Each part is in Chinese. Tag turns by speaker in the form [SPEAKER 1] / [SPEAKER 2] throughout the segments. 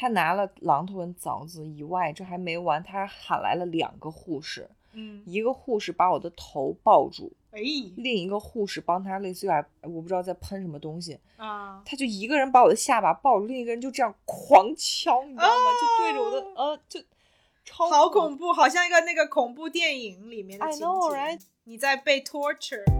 [SPEAKER 1] 他拿了榔头跟凿子以外，这还没完，他还喊来了两个护士，
[SPEAKER 2] 嗯，
[SPEAKER 1] 一个护士把我的头抱住，
[SPEAKER 2] 哎，
[SPEAKER 1] 另一个护士帮他类似于啊，我不知道在喷什么东西，
[SPEAKER 2] 啊，
[SPEAKER 1] 他就一个人把我的下巴抱住，另一个人就这样狂敲，你知道吗？就对着我的呃，就超
[SPEAKER 2] 好恐怖，好像一个那个恐怖电影里面的情节。
[SPEAKER 1] know, right？
[SPEAKER 2] 你在被 torture。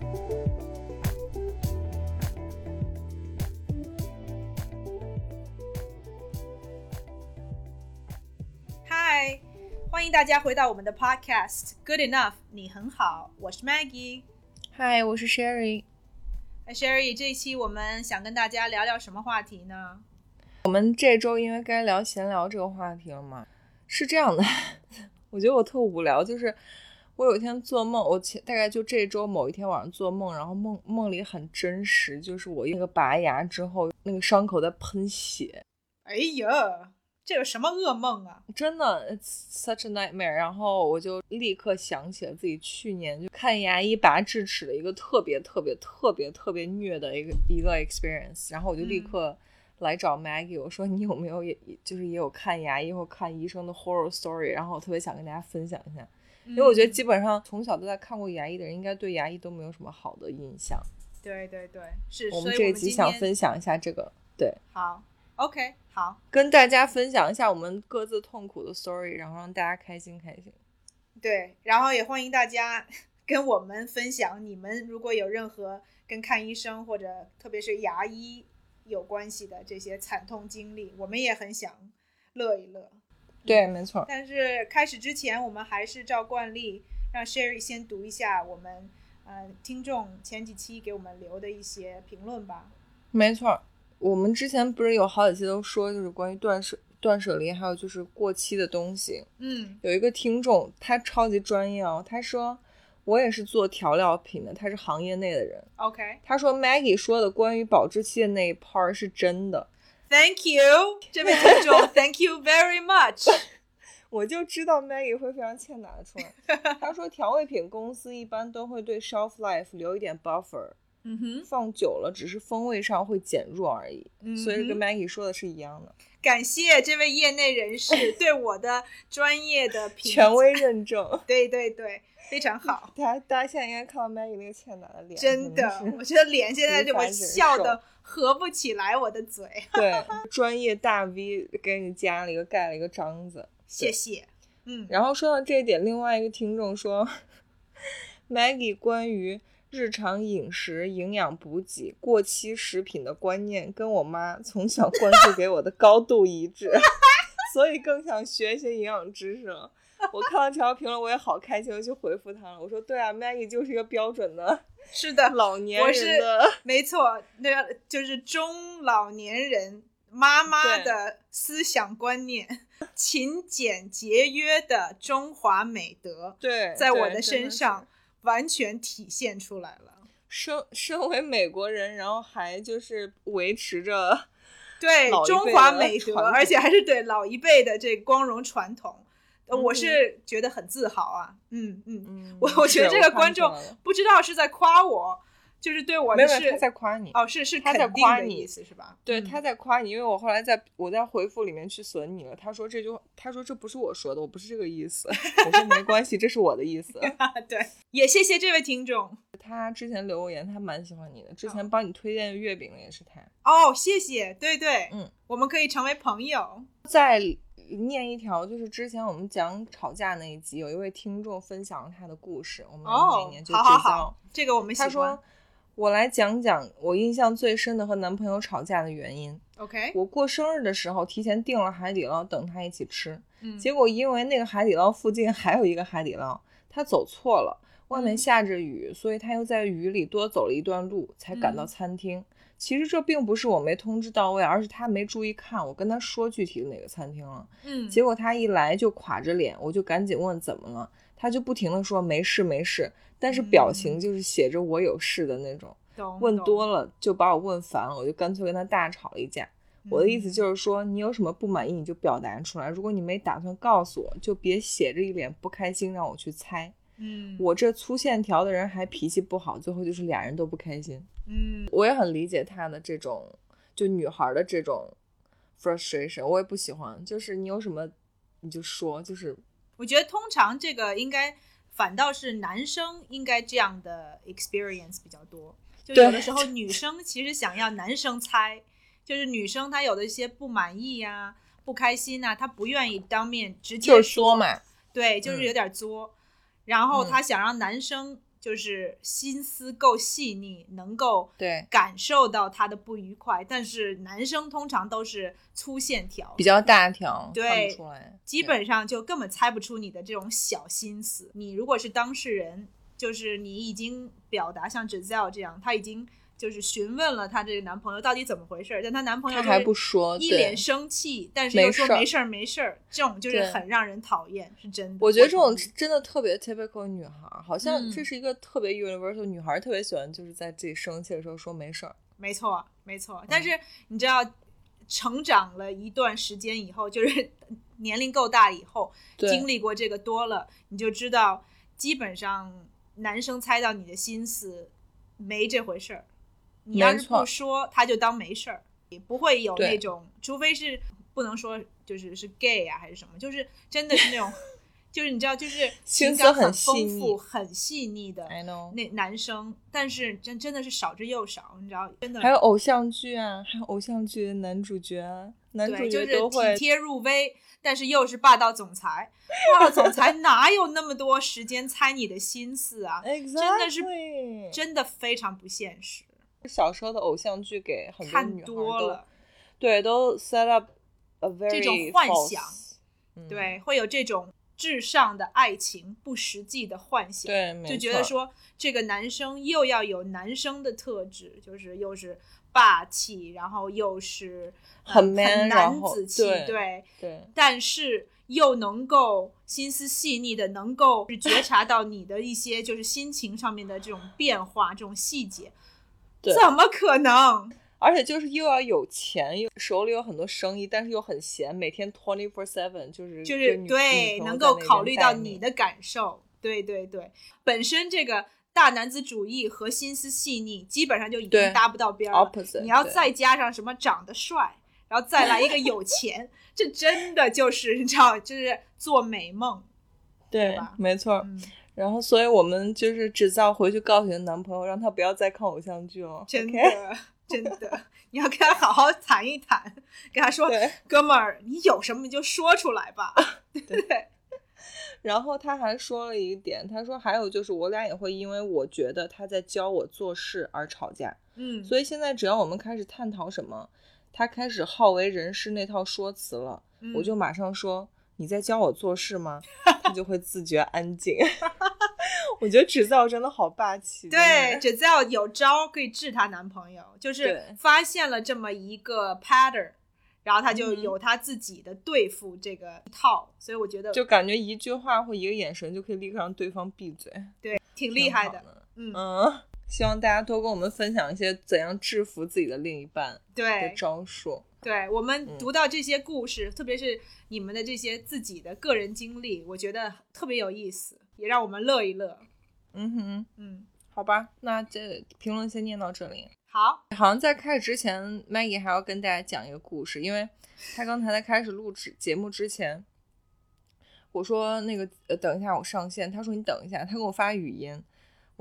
[SPEAKER 2] 迎大家回到我们的 podcast Good Enough，你很好，我是 Maggie。
[SPEAKER 1] 嗨，我是 Sherry。
[SPEAKER 2] 哎，Sherry，这一期我们想跟大家聊聊什么话题呢？
[SPEAKER 1] 我们这周因为该聊闲聊这个话题了嘛，是这样的，我觉得我特无聊，就是我有一天做梦，我前大概就这周某一天晚上做梦，然后梦梦里很真实，就是我那个拔牙之后，那个伤口在喷血，
[SPEAKER 2] 哎呀，这有什么噩梦啊？
[SPEAKER 1] 真的，it's such a nightmare。然后我就立刻想起了自己去年就看牙医拔智齿的一个特别特别特别特别虐的一个一个 experience，然后我就立
[SPEAKER 2] 嗯。
[SPEAKER 1] 刻来找 Maggie，我说你有没有也就是也有看牙医或看医生的 horror story，然后我特别想跟大家分享一下，因为我觉得基本上从小都在看过牙医的人，应该对牙医都没有什么好的印象。
[SPEAKER 2] 对对对，是，
[SPEAKER 1] 我们这一集想分享一下这个，对，
[SPEAKER 2] 好，OK，好，
[SPEAKER 1] 跟大家分享一下我们各自痛苦的 story，然后让大家开心开心。
[SPEAKER 2] 对，然后也欢迎大家 跟我们分享，你们如果有任何跟看医生或者特别是牙医有关系的这些惨痛经历，我们也很想乐一乐。
[SPEAKER 1] 对，没错。
[SPEAKER 2] 但是开始之前，我们还是照惯例让 Sherry 先读一下我们呃听众前几期给我们留的一些评论吧。
[SPEAKER 1] 没错，我们之前不是有好几期都说，就是关于断舍断舍离，还有就是过期的东西。
[SPEAKER 2] 嗯
[SPEAKER 1] 有一个听众，他超级专业哦，他说我也是做调料品的，他是行业内的人。
[SPEAKER 2] ，OK，Thank、
[SPEAKER 1] 他说 Maggie 说的关于保质期的那一 part 是真的，Thank
[SPEAKER 2] you，这位听众，Thank you very much。
[SPEAKER 1] 我就知道 Maggie 会非常欠打的出来。他说调味品公司一般都会对 shelf life 留一点 buffer，
[SPEAKER 2] 嗯哼，
[SPEAKER 1] 放久了只是风味上会减弱而已，
[SPEAKER 2] 嗯
[SPEAKER 1] 所以跟 Maggie 说的是一样的，
[SPEAKER 2] 感谢这位业内人士 对我的专业的评
[SPEAKER 1] 权威认证。
[SPEAKER 2] 对对对，非常好。
[SPEAKER 1] 大家大家现在应该看到 Maggie 那个欠打的脸，
[SPEAKER 2] 真的，我觉得脸现在就我
[SPEAKER 1] 无法忍受
[SPEAKER 2] 笑的合不起来我的嘴。
[SPEAKER 1] 对专业大 V 给你加了一个盖了一个章子。
[SPEAKER 2] 谢谢。嗯，
[SPEAKER 1] 然后说到这一点，另外一个听众说，Maggie 关于日常饮食、营养补给、过期食品的观念，跟我妈从小灌输给我的高度一致，所以更想学一些营养知识了。我看到这条评论，我也好开心，我就回复他了。我说：“对啊，Maggie 就是一个标准的
[SPEAKER 2] 是的，
[SPEAKER 1] 老年
[SPEAKER 2] 我是
[SPEAKER 1] 人的，
[SPEAKER 2] 没错，那个就是中老年人妈妈的思想观念，勤俭节约的中华美德，
[SPEAKER 1] 对，
[SPEAKER 2] 在我的身上完全体现出来了。
[SPEAKER 1] 身身为美国人，然后还就是维持着
[SPEAKER 2] 对中华美德，
[SPEAKER 1] 传
[SPEAKER 2] 而且还是对老一辈的这光荣传统，呃我
[SPEAKER 1] 嗯
[SPEAKER 2] 是觉得很自豪啊。嗯嗯，
[SPEAKER 1] 嗯，
[SPEAKER 2] 我我觉得这个观众不知道是在夸我，就是对我的是
[SPEAKER 1] 没有他在夸你，
[SPEAKER 2] 哦，是是
[SPEAKER 1] 他在夸你
[SPEAKER 2] 的意思是吧？
[SPEAKER 1] 对，
[SPEAKER 2] 嗯
[SPEAKER 1] 他在夸你，因为我后来在我在回复里面去损你了，他说这句话，他说这不是我说的，我不是这个意思，我说没关系，这是我的意思。
[SPEAKER 2] 对，也谢谢这位听众
[SPEAKER 1] 他之前留过言，他蛮喜欢你的，之前
[SPEAKER 2] 哦
[SPEAKER 1] 帮你推荐月饼的也是他。
[SPEAKER 2] 哦，谢谢，对对，
[SPEAKER 1] 嗯，
[SPEAKER 2] 我们可以成为朋友。
[SPEAKER 1] 再念一条，就是之前我们讲吵架那一集，有一位听众分享了他的故事，我们
[SPEAKER 2] 哦
[SPEAKER 1] 每年，就
[SPEAKER 2] 好
[SPEAKER 1] 聚焦。
[SPEAKER 2] 这个我们喜
[SPEAKER 1] 他
[SPEAKER 2] 欢
[SPEAKER 1] 说。我来讲讲我印象最深的和男朋友吵架的原因。
[SPEAKER 2] OK，
[SPEAKER 1] 我过生日的时候提前订了海底捞，等他一起吃。
[SPEAKER 2] 嗯，
[SPEAKER 1] 结果因为那个海底捞附近还有一个海底捞，他走错了，外面
[SPEAKER 2] 嗯
[SPEAKER 1] 下着雨，所以他又在雨里多走了一段路才赶到
[SPEAKER 2] 嗯
[SPEAKER 1] 餐厅。其实这并不是我没通知到位，而是他没注意看，我跟他说具体的哪个餐厅了。
[SPEAKER 2] 嗯，
[SPEAKER 1] 结果他一来就垮着脸，我就赶紧问怎么了，他就不停的说没事没事，但是表情
[SPEAKER 2] 嗯
[SPEAKER 1] 就是写着我有事的那种。
[SPEAKER 2] 懂
[SPEAKER 1] 问多
[SPEAKER 2] 了，
[SPEAKER 1] 就把我问烦了，我就干脆跟他大吵了一架。我的意思
[SPEAKER 2] 嗯
[SPEAKER 1] 就是说，你有什么不满意你就表达出来，如果你没打算告诉我，就别写着一脸不开心让我去猜。
[SPEAKER 2] 嗯，
[SPEAKER 1] 我这粗线条的人还脾气不好，最后就是俩人都不开心。
[SPEAKER 2] 嗯
[SPEAKER 1] 我也很理解他的这种，就女孩的这种 frustration，我也不喜欢。就是你有什么你就说，就是
[SPEAKER 2] 我觉得通常这个应该反倒是男生应该这样的 experience 比较多，就有的时候女生其实想要男生猜，就是女生她有的一些不满意呀、不开心呐、她不愿意当面直接
[SPEAKER 1] 就
[SPEAKER 2] 说
[SPEAKER 1] 说嘛，
[SPEAKER 2] 对，就是
[SPEAKER 1] 嗯。
[SPEAKER 2] 有点作，然后
[SPEAKER 1] 嗯。
[SPEAKER 2] 她想让男生就是心思够细腻，能够
[SPEAKER 1] 对，
[SPEAKER 2] 感受到他的不愉快，但是男生通常都是粗线条，
[SPEAKER 1] 比较大条，
[SPEAKER 2] 对基本上就根本猜不出你的这种小心思。你如果是当事人，就是你已经表达像 Giselle 这样，他已经就是询问了她这个男朋友到底怎么回事儿，但她男朋友
[SPEAKER 1] 他还不说，
[SPEAKER 2] 一脸生气，但是又说没事儿没事儿，这种就是很让人讨厌，是真的。
[SPEAKER 1] 我觉得这种真的特别 typical 女孩儿，好像
[SPEAKER 2] 嗯
[SPEAKER 1] 这是一个特别 universal，女孩儿特别喜欢就是在自己生气的时候说没事儿。
[SPEAKER 2] 没错，没
[SPEAKER 1] 嗯
[SPEAKER 2] 错。但是你知道，成长了一段时间以后，就是 年龄够大以后，经历过这个多了，你就知道，基本上男生猜到你的心思没这回事儿。你要是不说，他就当没事儿，也不会有那种，除非是不能说就是是 gay 啊还是什么，就是真的是那种，就是你知道，就是情感很丰富、很细腻的那男生，但是真真的是少之又少，你知道，真的
[SPEAKER 1] 还有偶像剧啊，还有偶像剧的男主角啊，男主
[SPEAKER 2] 对，就
[SPEAKER 1] 角
[SPEAKER 2] 是
[SPEAKER 1] 都会
[SPEAKER 2] 体贴入微，但是又是霸道总裁。霸道总裁哪有那么多时间猜你的心思啊？真的是真的非常不现实，
[SPEAKER 1] 小时候的偶像剧给很多女孩
[SPEAKER 2] 了，
[SPEAKER 1] 对，都 set up a very
[SPEAKER 2] 这种幻想
[SPEAKER 1] 嗯。
[SPEAKER 2] 对，会有这种至上的爱情不实际的幻想。
[SPEAKER 1] 对，
[SPEAKER 2] 就觉得说这个男生又要有男生的特质，就是又是霸气，然后又是、呃
[SPEAKER 1] 很 man，
[SPEAKER 2] 很男子气，
[SPEAKER 1] 对
[SPEAKER 2] 对，
[SPEAKER 1] 对
[SPEAKER 2] 但是又能够心思细腻的，能够觉察到你的一些就是心情上面的这种变化、这种细节，
[SPEAKER 1] 对。
[SPEAKER 2] 怎么可能？
[SPEAKER 1] 而且就是又要有钱，又手里有很多生意，但是又很闲，每天 twenty four seven 就是
[SPEAKER 2] 就是对，能够考虑到你的感受，对对对，本身这个大男子主义和心思细腻，基本上就已经搭不到边儿了。
[SPEAKER 1] opposite，
[SPEAKER 2] 你要再加上什么长得帅，然后再来一个有钱，这真的就是你知道，就是做美梦，
[SPEAKER 1] 对
[SPEAKER 2] 吧，
[SPEAKER 1] 没错。
[SPEAKER 2] 嗯，
[SPEAKER 1] 然后，所以我们就是只造回去告诉你的男朋友，让他不要再看偶像剧了。
[SPEAKER 2] 真？的真的，你要跟他好好谈一谈，跟他说，哥们儿，你有什么你就说出来吧，对对，
[SPEAKER 1] 然后他还说了一点，他说还有就是我俩也会因为我觉得他在教我做事而吵架，
[SPEAKER 2] 嗯，
[SPEAKER 1] 所以现在只要我们开始探讨什么，他开始好为人师那套说辞了，
[SPEAKER 2] 嗯
[SPEAKER 1] 我就马上说你在教我做事吗？他就会自觉安静。我觉得制造真的好霸气，
[SPEAKER 2] 对
[SPEAKER 1] 真的
[SPEAKER 2] Giselle 有招可以治她男朋友，就是发现了这么一个 pattern，然后她就
[SPEAKER 1] 嗯
[SPEAKER 2] 有她自己的对付这个套，所以我觉得
[SPEAKER 1] 就感觉一句话或一个眼神就可以立刻让对方闭嘴，
[SPEAKER 2] 对挺
[SPEAKER 1] 挺
[SPEAKER 2] 厉害的，
[SPEAKER 1] 的。
[SPEAKER 2] 嗯，
[SPEAKER 1] 嗯，希望大家多跟我们分享一些怎样制服自己的另一半的招数。
[SPEAKER 2] 对，我们
[SPEAKER 1] 嗯
[SPEAKER 2] 读到这些故事，特别是你们的这些自己的个人经历，我觉得特别有意思，也让我们乐一乐。
[SPEAKER 1] 嗯哼，
[SPEAKER 2] 嗯，
[SPEAKER 1] 好吧，那这评论先念到这里。
[SPEAKER 2] 好，
[SPEAKER 1] 好像在开始之前，Maggie 还要跟大家讲一个故事，因为她刚才在开始录制节目之前，我说那个呃，等一下我上线，他说你等一下，他给我发语音，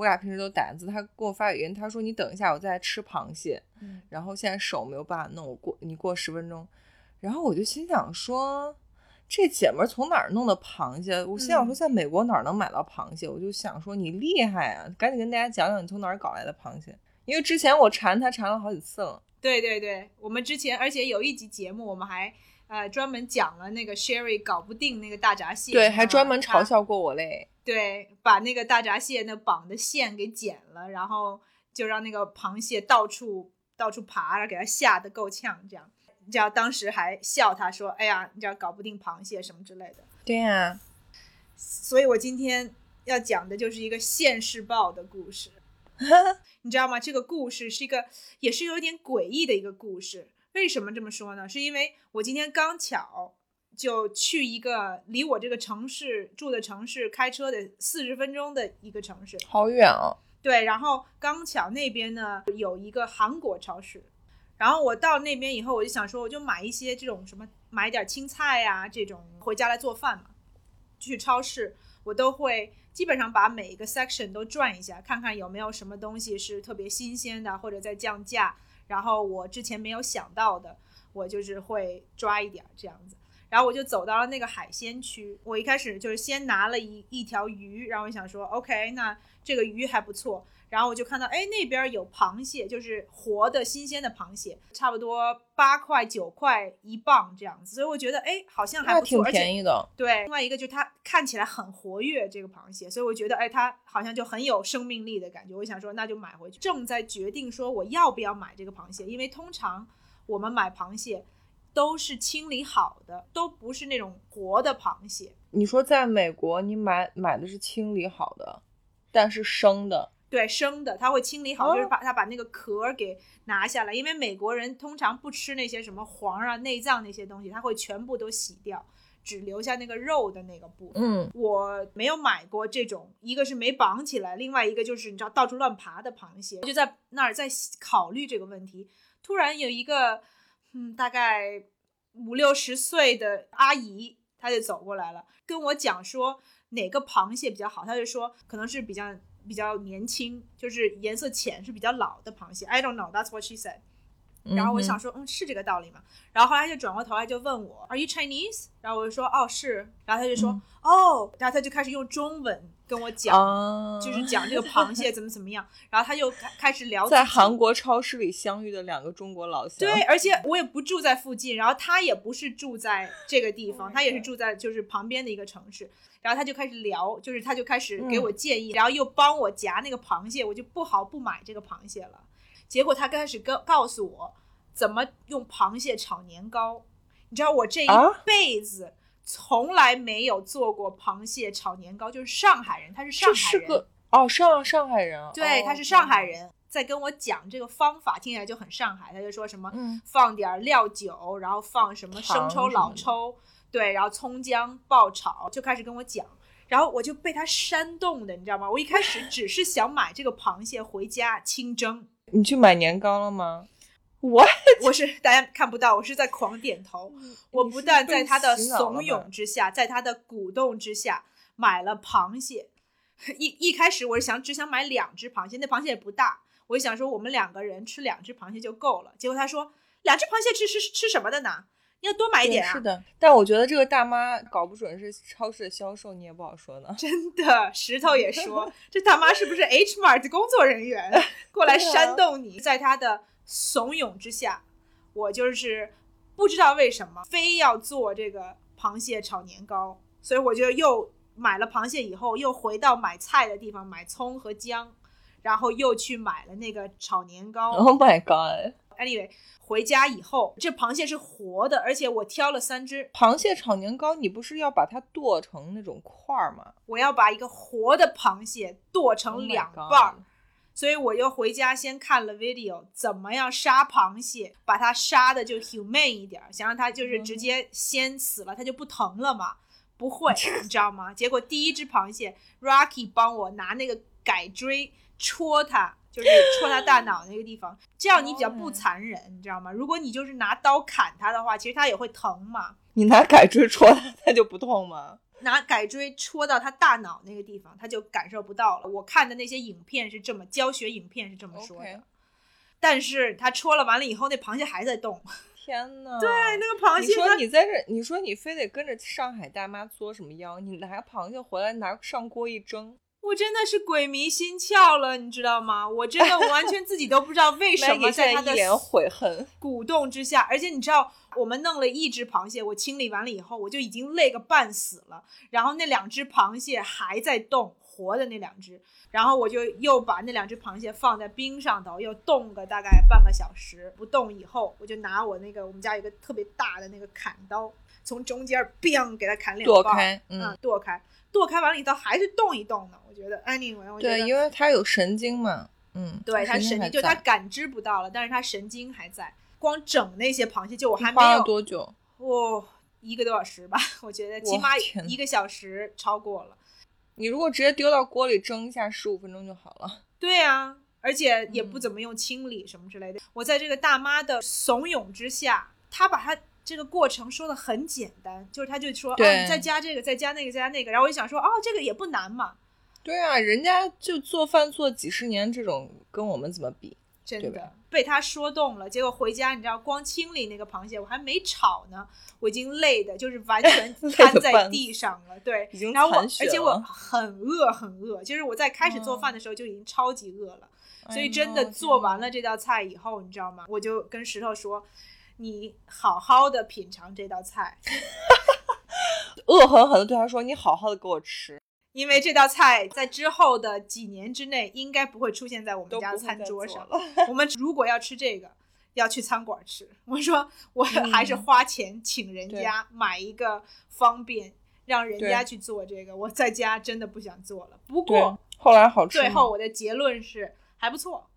[SPEAKER 1] 我俩平时都打字，他给我发语音，他说你等一下，我在吃螃蟹，
[SPEAKER 2] 嗯
[SPEAKER 1] 然后现在手没有办法弄，我过你过十分钟，然后我就心想说。这姐们儿从哪儿弄的螃蟹？我心想说，
[SPEAKER 2] 嗯
[SPEAKER 1] 在美国哪儿能买到螃蟹？我就想说你厉害啊，赶紧跟大家讲讲你从哪儿搞来的螃蟹。因为之前我馋她馋了好几次了，
[SPEAKER 2] 对对对，我们之前而且有一集节目，我们还呃专门讲了那个 Sherry 搞不定那个大闸蟹，
[SPEAKER 1] 对，还专门嘲笑过我嘞。
[SPEAKER 2] 对，把那个大闸蟹那绑的线给剪了，然后就让那个螃蟹到处到处爬，然后给它吓得够呛，这样，你知道当时还笑他说：“哎呀，你知道搞不定螃蟹什么之类的。
[SPEAKER 1] 对呀、”
[SPEAKER 2] 所以我今天要讲的就是一个现世报的故事，你知道吗？这个故事是一个也是有点诡异的一个故事。为什么这么说呢？是因为我今天刚巧就去一个离我这个城市住的城市开车的四十分钟的一个城市，
[SPEAKER 1] 好远哦。
[SPEAKER 2] 对，然后刚巧那边呢有一个韩国超市，然后我到那边以后，我就想说，我就买一些这种什么，买点青菜呀、这种回家来做饭嘛。去超市我都会基本上把每一个 section 都转一下，看看有没有什么东西是特别新鲜的，或者在降价，然后我之前没有想到的，我就是会抓一点这样子。然后我就走到了那个海鲜区，我一开始就是先拿了一一条鱼，然后我想说，OK，那这个鱼还不错。然后我就看到，哎，那边有螃蟹，就是活的新鲜的螃蟹，差不多八块九块一磅这样子，所以我觉得，哎，好像还
[SPEAKER 1] 挺
[SPEAKER 2] 不错，而且
[SPEAKER 1] 便宜的。
[SPEAKER 2] 对，另外一个就是它看起来很活跃，这个螃蟹，所以我觉得，哎，它好像就很有生命力的感觉。我想说，那就买回去。正在决定说我要不要买这个螃蟹，因为通常我们买螃蟹都是清理好的，都不是那种活的螃蟹。
[SPEAKER 1] 你说在美国，你买买的是清理好的，但是生的。
[SPEAKER 2] 对，生的，它会清理好，
[SPEAKER 1] 哦
[SPEAKER 2] 就是把它把那个壳儿给拿下来，因为美国人通常不吃那些什么黄啊、内脏那些东西，他会全部都洗掉，只留下那个肉的那个部分。
[SPEAKER 1] 嗯，
[SPEAKER 2] 我没有买过这种，一个是没绑起来，另外一个就是你知道到处乱爬的螃蟹。我就在那儿在考虑这个问题，突然有一个嗯大概五六十岁的阿姨，她就走过来了，跟我讲说哪个螃蟹比较好，她就说可能是比较比较年轻，就是颜色浅是比较老的螃蟹。I don't know, that's what she said. 然后我想说，嗯，是这个道理吗？然后后来就转过头来就问我，Are you Chinese？然后我就说，哦，是。然后他就说，
[SPEAKER 1] 嗯
[SPEAKER 2] 哦，然后他就开始用中文跟我讲，
[SPEAKER 1] 啊，
[SPEAKER 2] 就是讲这个螃蟹怎么怎么样。然后他就开开始聊
[SPEAKER 1] 在韩国超市里相遇的两个中国老乡。
[SPEAKER 2] 对，而且我也不住在附近，然后他也不是住在这个地方，他也是住在就是旁边的一个城市。然后他就开始聊，就是他就开始给我建议，然后又帮我夹那个螃蟹，我就不好不买这个螃蟹了。结果他开始告告诉我怎么用螃蟹炒年糕。你知道我这一
[SPEAKER 1] 啊
[SPEAKER 2] 辈子从来没有做过螃蟹炒年糕，就是上海人，他是上海人，
[SPEAKER 1] 是个哦上上海人啊，
[SPEAKER 2] 对，
[SPEAKER 1] 哦
[SPEAKER 2] 他是上海。人，在跟我讲这个方法，听起来就很上海。他就说什么
[SPEAKER 1] 嗯
[SPEAKER 2] 放点儿料酒，然后放什么生抽、老抽，对，然后葱姜爆炒，就开始跟我讲。然后我就被他煽动的，你知道吗？我一开始只是想买这个螃蟹回家清蒸，
[SPEAKER 1] 你去买年糕了吗？我
[SPEAKER 2] 我是大家看不到，我是在狂点头。我不但在他的怂恿之下，在他的鼓动之下买了螃蟹。一一开始我是想只想买两只螃蟹，那螃蟹也不大，我就想说我们两个人吃两只螃蟹就够了。结果他说两只螃蟹吃吃吃什么的呢？你要多买一点啊！
[SPEAKER 1] 是的，但我觉得这个大妈搞不准是超市的销售，你也不好说呢。
[SPEAKER 2] 真的，石头也说 这大妈是不是 H Mart 工作人员过来煽动你？在他的怂恿之下，我就是不知道为什么非要做这个螃蟹炒年糕，所以我就又买了螃蟹以后，又回到买菜的地方买葱和姜，然后又去买了那个炒年糕。
[SPEAKER 1] Oh my god！
[SPEAKER 2] Anyway，回家以后，这螃蟹是活的，而且我挑了三只，
[SPEAKER 1] 螃蟹炒年糕，你不是要把它剁成那种块儿吗？
[SPEAKER 2] 我要把一个活的螃蟹剁
[SPEAKER 1] Oh
[SPEAKER 2] 成两半儿。所以我又回家先看了 video，怎么样杀螃蟹，把它杀的就 humane 一点儿，想让它就是直接先死了，它就不疼了嘛。不会，你知道吗？结果第一只螃蟹，Rocky 帮我拿那个改锥戳它，就是戳它大脑那个地方，这样你比较不残忍，你知道吗？如果你就是拿刀砍它的话，其实它也会疼嘛。
[SPEAKER 1] 你拿改锥戳它，它就不痛吗？
[SPEAKER 2] 拿改锥戳到他大脑那个地方，他就感受不到了。我看的那些影片是这么教学影片是这么说的但是他戳了完了以后，那螃蟹还在动。
[SPEAKER 1] 天呐！
[SPEAKER 2] 对，那个螃蟹
[SPEAKER 1] 你说你在这，你说你非得跟着上海大妈作什么妖？你拿个螃蟹回来拿上锅一蒸，
[SPEAKER 2] 我我真的是鬼迷心窍了，你知道吗？我真的完全自己都不知道 为什么在他的
[SPEAKER 1] 一脸悔恨。
[SPEAKER 2] 鼓动之下，而且你知道，我们弄了一只螃蟹，我清理完了以后，我就已经累个半死了。然后那两只螃蟹还在动，活的那两只，然后我就又把那两只螃蟹放在冰上头，又冻个大概半个小时。不动以后，我就拿我那个我们家有个特别大的那个砍刀，从中间 biang 给它砍两刀，
[SPEAKER 1] 剁开，
[SPEAKER 2] 嗯
[SPEAKER 1] 嗯，，
[SPEAKER 2] 剁开，剁开完了以后还是动一动呢。我觉得 anyway，我觉得
[SPEAKER 1] 对，因为它有神经嘛，嗯，
[SPEAKER 2] 对它神经，就它感知不到了，但是它神经还在。光整那些螃蟹，就我还没有
[SPEAKER 1] 多久？
[SPEAKER 2] 哇、一个多小时吧，我觉得起码一个小时超过了。
[SPEAKER 1] 你如果直接丢到锅里蒸一下，十五分钟就好了。
[SPEAKER 2] 对啊，而且也不
[SPEAKER 1] 嗯
[SPEAKER 2] 怎么用清理什么之类的。我在这个大妈的怂恿之下，她把她这个过程说的很简单，就是他就说，哦，
[SPEAKER 1] 对
[SPEAKER 2] 你再加这个，再加那个，再加那个。然后我就想说，哦，这个也不难嘛，
[SPEAKER 1] 对啊，人家就做饭做几十年，这种跟我们怎么比？
[SPEAKER 2] 真的被他说动了。结果回家，你知道，光清理那个螃蟹，我还没炒呢，我已经累的，就是完全 瘫在地上了。对，
[SPEAKER 1] 已经
[SPEAKER 2] 然后我，而且我很饿，很饿，就是我在开始做饭的时候就已经超级饿了。所以真的做完了这道菜以后，你知道吗？我就跟石头说：“你好好的品尝这道菜，
[SPEAKER 1] 恶狠狠的对他说：“你好好的给我吃，
[SPEAKER 2] 因为这道菜在之后的几年之内应该不会出现在我们家餐桌上。
[SPEAKER 1] 了。
[SPEAKER 2] 我们如果要吃这个，要去餐馆吃。我说我
[SPEAKER 1] 嗯
[SPEAKER 2] 还是花钱请人家买一个方便，让人家去做这个。我在家真的不想做了。不过，
[SPEAKER 1] 后来好吃。
[SPEAKER 2] 最后我的结论是还不错。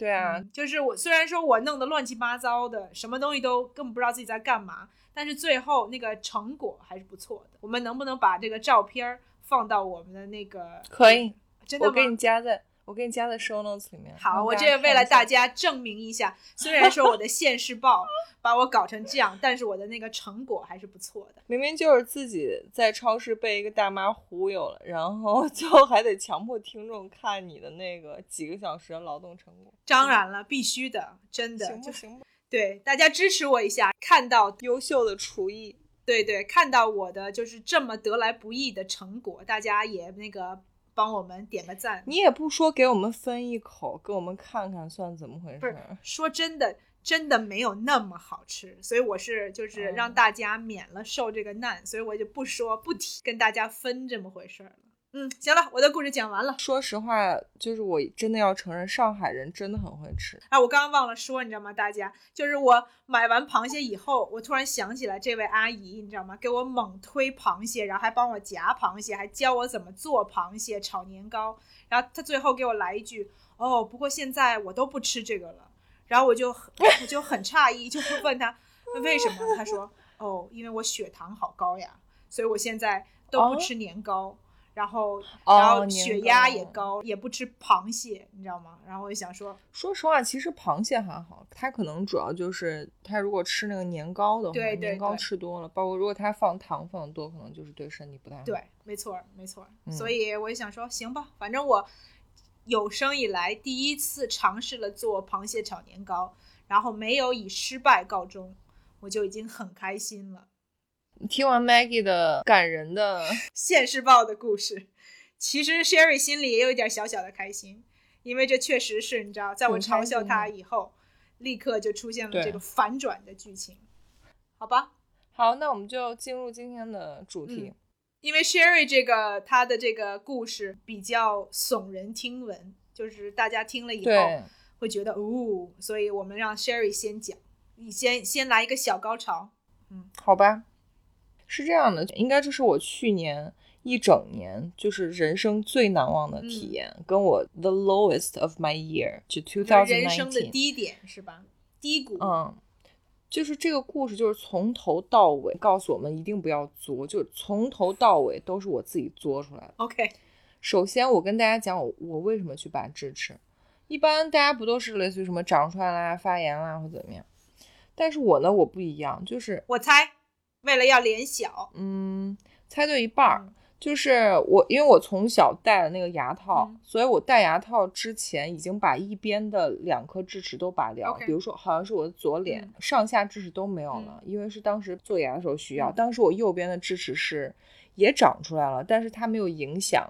[SPEAKER 1] 对啊，
[SPEAKER 2] 嗯就是我虽然说我弄得乱七八糟的，什么东西都根本不知道自己在干嘛，但是最后那个成果还是不错的。我们能不能把这个照片儿放到我们的那个？
[SPEAKER 1] 可以，
[SPEAKER 2] 真的吗？
[SPEAKER 1] 我给你加在，我给你加在 show notes 里面。
[SPEAKER 2] 好，我这个为了大家证明一下，虽然说我的现世报 把我搞成这样，但是我的那个成果还是不错的。
[SPEAKER 1] 明明就是自己在超市被一个大妈忽悠了，然后 最后还得强迫听众看你的那个几个小时的劳动成果。
[SPEAKER 2] 当然了，必须的，真的
[SPEAKER 1] 行吧，
[SPEAKER 2] 就
[SPEAKER 1] 行吧，
[SPEAKER 2] 对大家支持我一下，看到
[SPEAKER 1] 优秀的厨艺，
[SPEAKER 2] 对对，看到我的就是这么得来不易的成果，大家也那个帮我们点个赞。
[SPEAKER 1] 你也不说给我们分一口，给我们看看算怎么回
[SPEAKER 2] 不是
[SPEAKER 1] 事儿？
[SPEAKER 2] 说真的，真的没有那么好吃，所以我是就是让
[SPEAKER 1] 哦
[SPEAKER 2] 大家免了受这个难，所以我就不说不提，跟大家分这么回事儿了。嗯，行了，我的故事讲完了。
[SPEAKER 1] 说实话，就是我真的要承认，上海人真的很会吃。
[SPEAKER 2] 啊，我刚刚忘了说，你知道吗？大家就是我买完螃蟹以后，我突然想起来这位阿姨，你知道吗？给我猛推螃蟹，然后还帮我夹螃蟹，还教我怎么做螃蟹炒年糕。然后她最后给我来一句：“哦，不过现在我都不吃这个了。”然后我就很我就很诧异，就会问她为什么？她说：“哦，因为我血糖好高呀，所以我现在都不
[SPEAKER 1] 哦
[SPEAKER 2] 吃年糕。然后，
[SPEAKER 1] 哦
[SPEAKER 2] 然后血压也
[SPEAKER 1] 糕
[SPEAKER 2] 高，也不吃螃蟹，你知道吗？然后我就想说，
[SPEAKER 1] 说实话，其实螃蟹还好，它可能主要就是它如果吃那个年糕的话，
[SPEAKER 2] 对对
[SPEAKER 1] 年糕吃多了，包括如果它放糖放的多，可能就是对身体不太好。
[SPEAKER 2] 对，没错儿，没错所以我就想说，行吧，反正我有生以来第一次尝试了做螃蟹炒年糕，然后没有以失败告终，我就已经很开心了。
[SPEAKER 1] 听完 Maggie 的感人的，
[SPEAKER 2] 现世报的故事，其实 Sherry 心里也有一点小小的开心，因为这确实是你知道，在我嘲笑他以后，立刻就出现了这个反转的剧情，好吧？
[SPEAKER 1] 好，那我们就进入今天的主题。
[SPEAKER 2] 嗯因为 Sherry 这个他的这个故事比较耸人听闻，就是大家听了以后，会觉得哦，所以我们让 Sherry 先讲，你先先来一个小高潮。
[SPEAKER 1] 嗯好吧，是这样的，应该这是我去年一整年就是人生最难忘的体
[SPEAKER 2] 嗯
[SPEAKER 1] 验，跟我 the lowest of my year 就
[SPEAKER 2] 就
[SPEAKER 1] two
[SPEAKER 2] 是
[SPEAKER 1] thousand
[SPEAKER 2] 人生的低点是吧？低谷。
[SPEAKER 1] 嗯，就是这个故事就是从头到尾告诉我们一定不要作，就从头到尾都是我自己作出来的。
[SPEAKER 2] OK，
[SPEAKER 1] 首先，我跟大家讲我我为什么去拔智齿。一般大家不都是类似于什么长出来啦、发炎啦或怎么样？但是我呢，我不一样，就是
[SPEAKER 2] 我猜，为了要脸小，
[SPEAKER 1] 嗯，猜对一半儿。
[SPEAKER 2] 嗯。
[SPEAKER 1] 就是我，因为我从小戴了那个牙套，
[SPEAKER 2] 嗯。
[SPEAKER 1] 所以我戴牙套之前已经把一边的两颗智齿都拔掉比如说，好像是我的左脸、
[SPEAKER 2] 嗯。
[SPEAKER 1] 上下智齿都没有了，因为是当时做牙的时候需要。当时我右边的智齿是也长出来了，但是它没有影响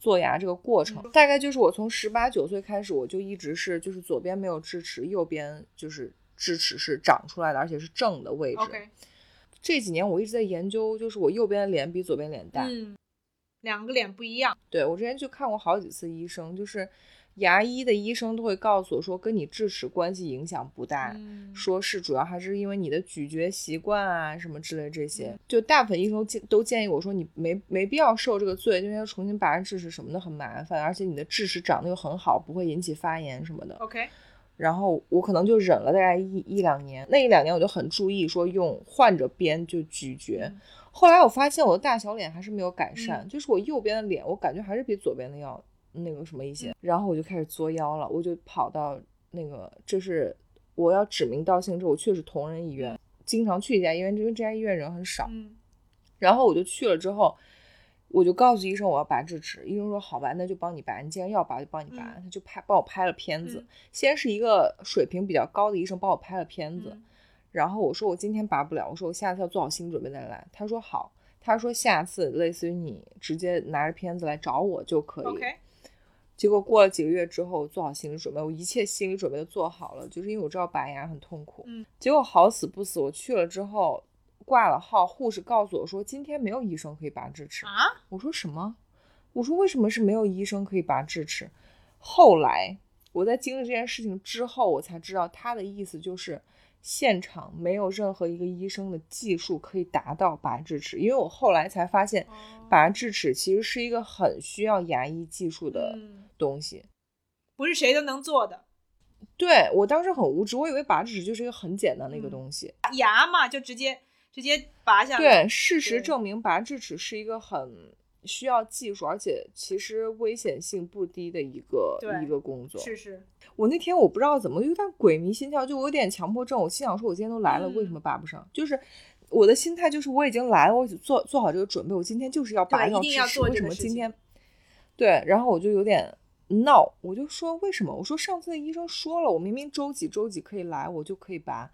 [SPEAKER 1] 做牙这个过程，大概就是我从十八九岁开始，我就一直是就是左边没有智齿，右边就是智齿是长出来的，而且是正的位置。这几年我一直在研究，就是我右边的脸比左边脸大。
[SPEAKER 2] 嗯，两个脸不一样。
[SPEAKER 1] 对我之前去看过好几次医生，就是牙医的医生都会告诉我说，跟你智齿关系影响不大。
[SPEAKER 2] 嗯，
[SPEAKER 1] 说是主要还是因为你的咀嚼习惯啊什么之类这
[SPEAKER 2] 嗯
[SPEAKER 1] 些，就大部分医生都建都建议我说你没没必要受这个罪，因为要重新拔智齿什么的很麻烦，而且你的智齿长得又很好，不会引起发炎什么的。
[SPEAKER 2] OK，
[SPEAKER 1] 然后我可能就忍了大概一一两年，那一两年我就很注意说用换着边就咀嚼。
[SPEAKER 2] 嗯。
[SPEAKER 1] 后来我发现我的大小脸还是没有改善，
[SPEAKER 2] 嗯
[SPEAKER 1] 就是我右边的脸我感觉还是比左边的要那个什么一些，然后我就开始作妖了，我就跑到那个这是我要指名道姓，这我去的是同仁医院，经常去一家医院，因为这家医院人很少，
[SPEAKER 2] 嗯。
[SPEAKER 1] 然后我就去了之后，我就告诉医生我要拔智齿，医生说好吧，那就帮你拔，你既然要拔就帮你拔，
[SPEAKER 2] 嗯
[SPEAKER 1] 他就拍帮我拍了片子。
[SPEAKER 2] 嗯
[SPEAKER 1] 先是一个水平比较高的医生帮我拍了片子，
[SPEAKER 2] 嗯
[SPEAKER 1] 然后我说我今天拔不了，我说我下次要做好心理准备再来。他说好，他说下次类似于你直接拿着片子来找我就可以。结果过了几个月之后，我做好心理准备，我一切心理准备都做好了，就是因为我知道拔牙很痛苦。
[SPEAKER 2] 嗯，
[SPEAKER 1] 结果好死不死，我去了之后挂了号，护士告诉我说今天没有医生可以拔智齿。
[SPEAKER 2] 啊，
[SPEAKER 1] 我说什么？我说为什么是没有医生可以拔智齿？后来我在经历这件事情之后，我才知道他的意思就是现场没有任何一个医生的技术可以达到拔智齿，因为我后来才发现，拔智齿其实是一个很需要牙医技术的
[SPEAKER 2] 嗯
[SPEAKER 1] 东西。
[SPEAKER 2] 不是谁都能做的。
[SPEAKER 1] 对我当时很无知，我以为拔智齿就是一个很简单的一个
[SPEAKER 2] 嗯
[SPEAKER 1] 东西。
[SPEAKER 2] 牙嘛，就直接直接拔下来。
[SPEAKER 1] 对，事实证明拔智齿是一个很需要技术，而且其实危险性不低的一个一个工作。
[SPEAKER 2] 是是，
[SPEAKER 1] 我那天我不知道怎么有点鬼迷心窍，就我有点强迫症。我心想说，我今天都来了，为什
[SPEAKER 2] 嗯
[SPEAKER 1] 么拔不上？就是我的心态就是我已经来了，我已经做做好这个准备，我今天就是要拔
[SPEAKER 2] 对一定要
[SPEAKER 1] 掉智齿。为
[SPEAKER 2] 做这个事情
[SPEAKER 1] 什么今天？对，然后我就有点闹，我就说为什么？我说上次那医生说了，我明明周几周几可以来，我就可以拔。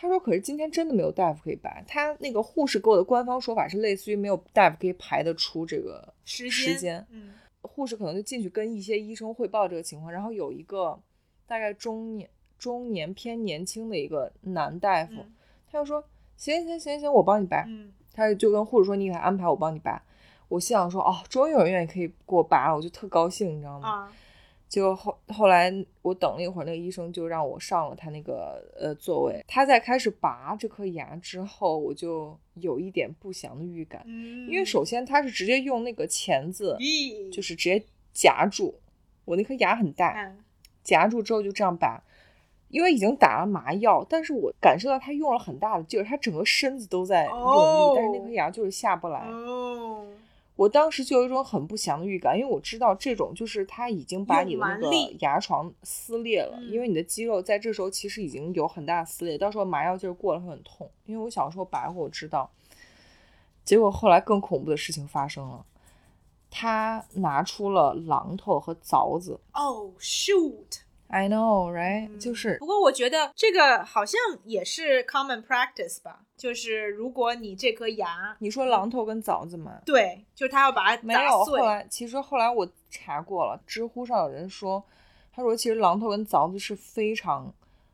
[SPEAKER 1] 他说：“可是今天真的没有大夫可以拔。他那个护士给我的官方说法是，类似于没有大夫可以排得出这个
[SPEAKER 2] 时间
[SPEAKER 1] 时间。
[SPEAKER 2] 嗯
[SPEAKER 1] 护士可能就进去跟一些医生汇报这个情况，然后有一个大概中年中年偏年轻的一个男大夫，
[SPEAKER 2] 嗯
[SPEAKER 1] 他就说：行行行行，我帮你拔。
[SPEAKER 2] 嗯
[SPEAKER 1] 他就跟护士说：你给他安排，我帮你拔。我心想说：哦，终于有人愿意可以给我拔了，我就特高兴，你知道吗？
[SPEAKER 2] 啊
[SPEAKER 1] 结果后后来我等了一会儿，那个医生就让我上了他那个呃座位。他在开始拔这颗牙之后，我就有一点不祥的预感，
[SPEAKER 2] 嗯，
[SPEAKER 1] 因为首先他是直接用那个钳子，
[SPEAKER 2] 咦
[SPEAKER 1] 就是直接夹住我那颗牙很大，
[SPEAKER 2] 嗯
[SPEAKER 1] 夹住之后就这样拔。因为已经打了麻药，但是我感受到他用了很大的劲儿，他整个身子都在用力，
[SPEAKER 2] 哦
[SPEAKER 1] 但是那颗牙就是下不来。
[SPEAKER 2] 哦，
[SPEAKER 1] 我当时就有一种很不祥的预感，因为我知道这种就是他已经把你的那个牙床撕裂了，
[SPEAKER 2] 嗯
[SPEAKER 1] 因为你的肌肉在这时候其实已经有很大的撕裂，到时候麻药劲儿过了会很痛。因为我小时候拔过，我知道。结果后来更恐怖的事情发生了，他拿出了榔头和凿子。
[SPEAKER 2] 哦，shoot。
[SPEAKER 1] I know, right？、就是
[SPEAKER 2] 不过我觉得这个好像也是 common practice 吧，就是如果你这颗牙，
[SPEAKER 1] 你说榔头跟凿子吗？
[SPEAKER 2] 对，就是他要把它
[SPEAKER 1] 没有，后。来其实后来我查过了，知乎上有人说，他说其实榔头跟凿子是非常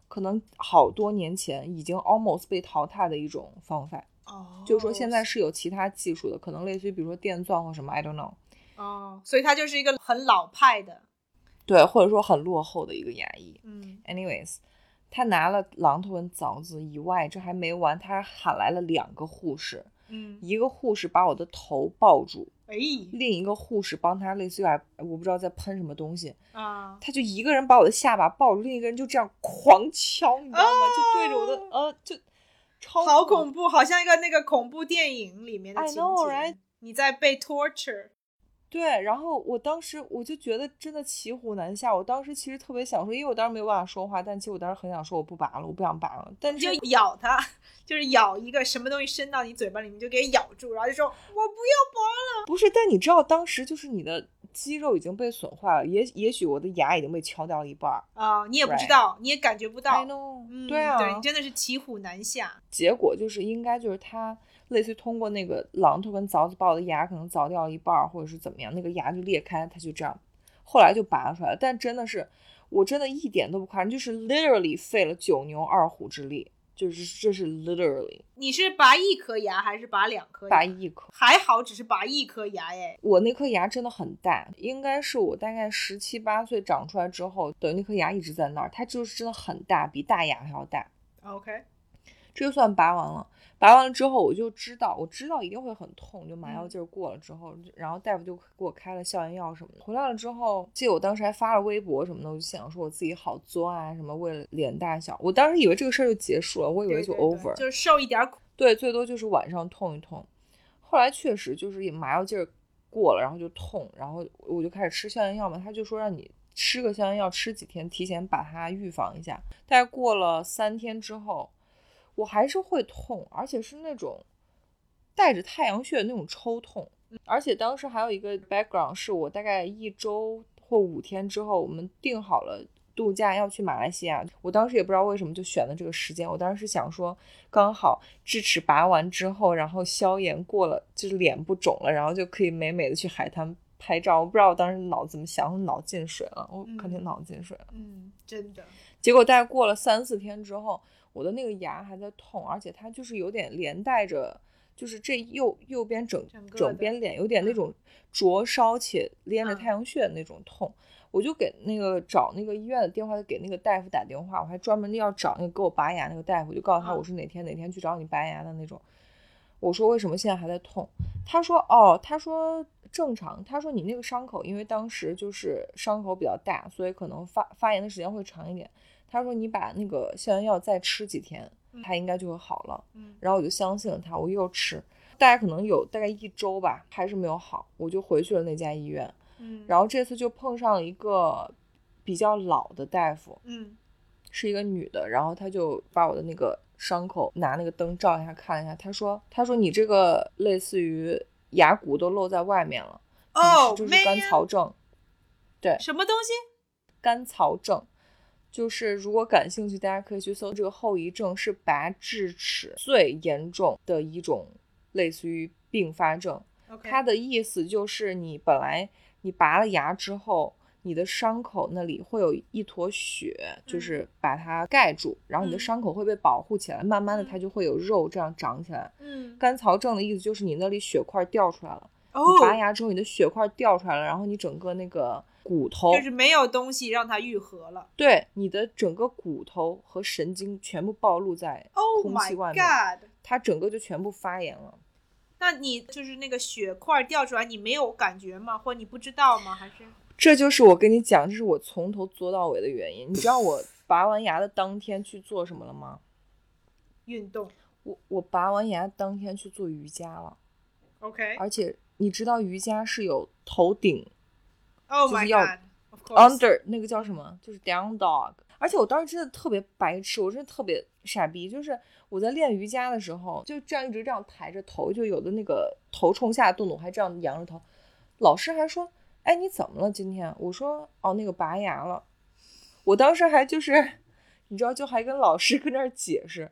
[SPEAKER 1] 可能好多年前已经 almost 被淘汰的一种方法，
[SPEAKER 2] 哦，
[SPEAKER 1] 就是说现在是有其他技术的，可能类似于比如说电钻或什么，I don't know，
[SPEAKER 2] 哦，所以它就是一个很老派的，
[SPEAKER 1] 对，或者说很落后的一个牙医。
[SPEAKER 2] 嗯
[SPEAKER 1] Anyways，他拿了榔头跟凿子以外，这还没完，他喊来了两个护士，
[SPEAKER 2] 嗯，
[SPEAKER 1] 一个护士把我的头抱住，
[SPEAKER 2] 哎
[SPEAKER 1] 另一个护士帮他类似于啊我不知道在喷什么东西。
[SPEAKER 2] 啊，
[SPEAKER 1] 他就一个人把我的下巴抱住，另一个人就这样狂敲，你知道吗？就对着我的呃，就超
[SPEAKER 2] 好恐怖，好像一个那个恐怖电影里面的
[SPEAKER 1] I
[SPEAKER 2] 情
[SPEAKER 1] know,
[SPEAKER 2] 节
[SPEAKER 1] right？
[SPEAKER 2] 你在被 torture，
[SPEAKER 1] 对，然后我当时我就觉得真的骑虎难下。我当时其实特别想说，因为我当时没有办法说话，但其实我当时很想说我不拔了，我不想拔了。但
[SPEAKER 2] 就咬它，就是咬一个什么东西伸到你嘴巴里面，就给咬住，然后就说我不要拔了。
[SPEAKER 1] 不是，但你知道当时就是你的肌肉已经被损坏了，也也许我的牙已经被敲掉了一半儿。
[SPEAKER 2] 啊、你也不知道你也感觉不到
[SPEAKER 1] I。know，、
[SPEAKER 2] 嗯，
[SPEAKER 1] 对啊，
[SPEAKER 2] 对你真的是骑虎难下。
[SPEAKER 1] 结果就是应该就是他类似于通过那个榔头跟凿子把我的牙可能凿掉了一半儿，或者是怎么样，那个牙就裂开，它就这样，后来就拔出来了。但真的是，我真的一点都不夸张，就是 literally 费了九牛二虎之力，就是这是 literally
[SPEAKER 2] 你是拔一颗牙还是拔两颗牙？
[SPEAKER 1] 拔一颗。
[SPEAKER 2] 还好，只是拔一颗牙哎。
[SPEAKER 1] 我那颗牙真的很大，应该是我大概十七八岁长出来之后，等于那颗牙一直在那儿，它就是真的很大，比大牙还要大。
[SPEAKER 2] OK，
[SPEAKER 1] 这就算拔完了。拔完了之后，我就知道，我知道一定会很痛，就麻药劲儿过了之后，然后大夫就给我开了消炎药什么的。回来了之后，记得我当时还发了微博什么的，我就想说我自己好作啊，什么为了脸大小，我当时以为这个事儿就结束了，我以为就 over，
[SPEAKER 2] 就是受一点苦。
[SPEAKER 1] 对，最多就是晚上痛一痛。后来确实就是也麻药劲儿过了，然后就痛，然后我就开始吃消炎药嘛。他就说让你吃个消炎药，吃几天，提前把它预防一下。大概过了三天之后，我还是会痛，而且是那种带着太阳穴的那种抽痛。而且当时还有一个 background，是我大概一周或五天之后，我们定好了度假要去马来西亚。我当时也不知道为什么就选了这个时间。我当时是想说，刚好智齿拔完之后，然后消炎过了，就是脸不肿了，然后就可以美美的去海滩拍照。我不知道我当时脑子怎么想，我脑进水了，我肯定脑进水了。
[SPEAKER 2] 嗯，真的。
[SPEAKER 1] 结果大概过了三四天之后，我的那个牙还在痛，而且它就是有点连带着，就是这右右边整
[SPEAKER 2] 整
[SPEAKER 1] 整边脸有点那种灼烧且连着
[SPEAKER 2] 嗯
[SPEAKER 1] 太阳穴的那种痛。我就给那个找那个医院的电话，给那个大夫打电话，我还专门要找那个给我拔牙那个大夫，就告诉他
[SPEAKER 2] 嗯
[SPEAKER 1] 我是哪天哪天去找你拔牙的那种。我说为什么现在还在痛？他说哦，他说正常。他说你那个伤口，因为当时就是伤口比较大，所以可能发发炎的时间会长一点。他说你把那个消炎药再吃几天，它应该就会好了。
[SPEAKER 2] 嗯
[SPEAKER 1] 然后我就相信了他，我又吃，大概可能有大概一周吧，还是没有好，我就回去了那家医院。
[SPEAKER 2] 嗯，
[SPEAKER 1] 然后这次就碰上了一个比较老的大夫，
[SPEAKER 2] 嗯
[SPEAKER 1] 是一个女的，然后他就把我的那个伤口拿那个灯照一下看一下，他说：“他说你这个类似于牙骨都露在外面了，
[SPEAKER 2] 哦，
[SPEAKER 1] 就是干
[SPEAKER 2] 没呀
[SPEAKER 1] 草症，
[SPEAKER 2] 什么东西？
[SPEAKER 1] 干槽症。”就是如果感兴趣，大家可以去搜这个后遗症，是拔智齿最严重的一种类似于并发症。它的意思就是你本来你拔了牙之后，你的伤口那里会有一坨血，就是把它盖住，然后你的
[SPEAKER 2] 嗯。
[SPEAKER 1] 伤口会被保护起来，慢慢的
[SPEAKER 2] 嗯。
[SPEAKER 1] 它就会有肉这样长起来。
[SPEAKER 2] 嗯，
[SPEAKER 1] 干槽症的意思就是你那里血块掉出来了，
[SPEAKER 2] 哦。
[SPEAKER 1] 你，拔牙之后你的血块掉出来了，然后你整个那个骨头，
[SPEAKER 2] 就是没有东西让它愈合了。
[SPEAKER 1] 对你的整个骨头和神经全部暴露在
[SPEAKER 2] Oh
[SPEAKER 1] 空气外面
[SPEAKER 2] ，god！
[SPEAKER 1] 它整个就全部发炎了。
[SPEAKER 2] 那你就是那个血块掉出来，你没有感觉吗？或你不知道吗？还是
[SPEAKER 1] 这就是我跟你讲，这是我从头做到尾的原因。你知道我 拔完牙的当天去做什么了吗？
[SPEAKER 2] 运动
[SPEAKER 1] 我我拔完牙当天去做瑜伽了
[SPEAKER 2] ，？OK。
[SPEAKER 1] 而且你知道瑜伽是有头顶
[SPEAKER 2] Oh
[SPEAKER 1] 就是
[SPEAKER 2] my
[SPEAKER 1] 要 under 那个叫什么？就是 down dog。而且我当时真的特别白痴，我真的特别傻逼。就是我在练瑜伽的时候，就这样一直这样抬着头，就有的那个头冲下动动，我还这样仰着头。老师还说：“哎，你怎么了今天？”我说：“哦，那个拔牙了。”我当时还就是，你知道，就还跟老师跟那儿解释。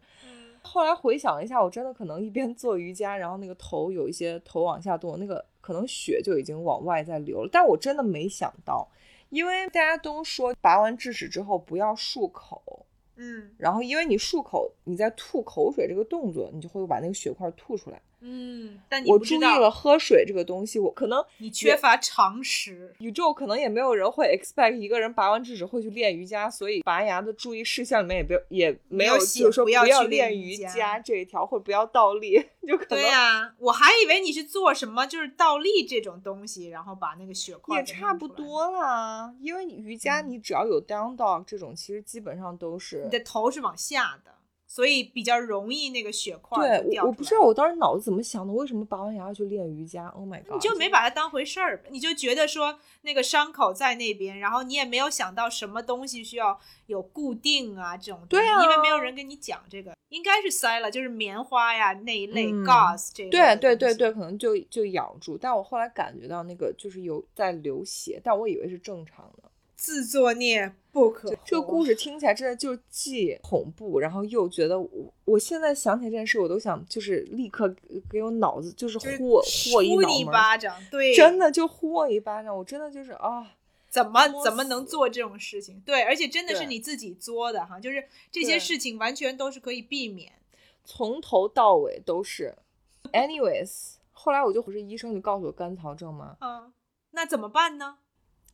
[SPEAKER 2] 嗯
[SPEAKER 1] 后来回想一下，我真的可能一边做瑜伽，然后那个头有一些头往下动，那个可能血就已经往外在流了。但我真的没想到，因为大家都说拔完智齿之后不要漱口，
[SPEAKER 2] 嗯
[SPEAKER 1] 然后因为你漱口，你在吐口水这个动作，你就会把那个血块吐出来。
[SPEAKER 2] 嗯，但你
[SPEAKER 1] 我
[SPEAKER 2] 不知道
[SPEAKER 1] 注意了喝水这个东西，我可能
[SPEAKER 2] 你缺乏常识。
[SPEAKER 1] 宇宙可能也没有人会 expect 一个人拔完智齿会去练瑜伽，所以拔牙的注意事项里面也不也没有就是说
[SPEAKER 2] 不要练
[SPEAKER 1] 练瑜
[SPEAKER 2] 瑜伽
[SPEAKER 1] 伽这一条，或者不要倒立，就可能
[SPEAKER 2] 对呀、我还以为你是做什么就是倒立这种东西，然后把那个血块
[SPEAKER 1] 也
[SPEAKER 2] 给
[SPEAKER 1] 差不。多啦。因为瑜伽
[SPEAKER 2] 嗯
[SPEAKER 1] 你只要有 down dog 这种，其实基本上都是
[SPEAKER 2] 你的头是往下的，所以比较容易那个血块就
[SPEAKER 1] 对我我不知道我当时脑子怎么想的，为什么拔完牙要去练瑜伽？Oh my god！
[SPEAKER 2] 你就没把它当回事儿，你就觉得说那个伤口在那边，然后你也没有想到什么东西需要有固定啊这种东西，
[SPEAKER 1] 对啊
[SPEAKER 2] 因为没有人跟你讲这个，应该是塞了，就是棉花呀那一类、
[SPEAKER 1] 嗯
[SPEAKER 2] gauze 这一类
[SPEAKER 1] 对对对对，可能就就咬住，但我后来感觉到那个就是有在流血，但我以为是正常的。
[SPEAKER 2] 自作孽不可活。
[SPEAKER 1] 这个故事听起来真的就是既恐怖，然后又觉得我我现在想起来这件事，我都想就是立刻给给我脑子就是
[SPEAKER 2] 就是
[SPEAKER 1] 豁豁一
[SPEAKER 2] 巴掌，对，
[SPEAKER 1] 真的就呼我一巴掌，我真的就是啊，
[SPEAKER 2] 怎么怎么能做这种事情？对，而且真的是你自己作的哈，就是这些事情完全都是可以避免。
[SPEAKER 1] 从头到尾都是。Anyways，后来我就不是医生就告诉我干草症吗，
[SPEAKER 2] 嗯，那怎么办呢？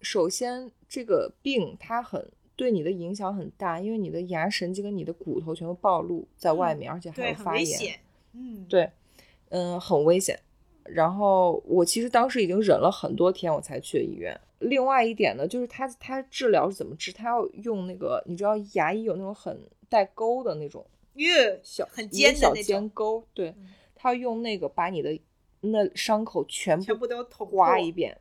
[SPEAKER 1] 首先这个病它很对你的影响很大，因为你的牙神经跟你的骨头全部暴露在外面，而且还有发炎。
[SPEAKER 2] 嗯，
[SPEAKER 1] 对，嗯，很危险。然后我其实当时已经忍了很多天，我才去的医院。另外一点呢，就是他他治疗是怎么治？他要用那个，你知道牙医有那种很带钩的那种
[SPEAKER 2] 越
[SPEAKER 1] 小
[SPEAKER 2] 很尖的那种，
[SPEAKER 1] 尖钩，对
[SPEAKER 2] 嗯，
[SPEAKER 1] 他要用那个把你的那伤口全
[SPEAKER 2] 全
[SPEAKER 1] 部
[SPEAKER 2] 部都捅
[SPEAKER 1] 刮一遍。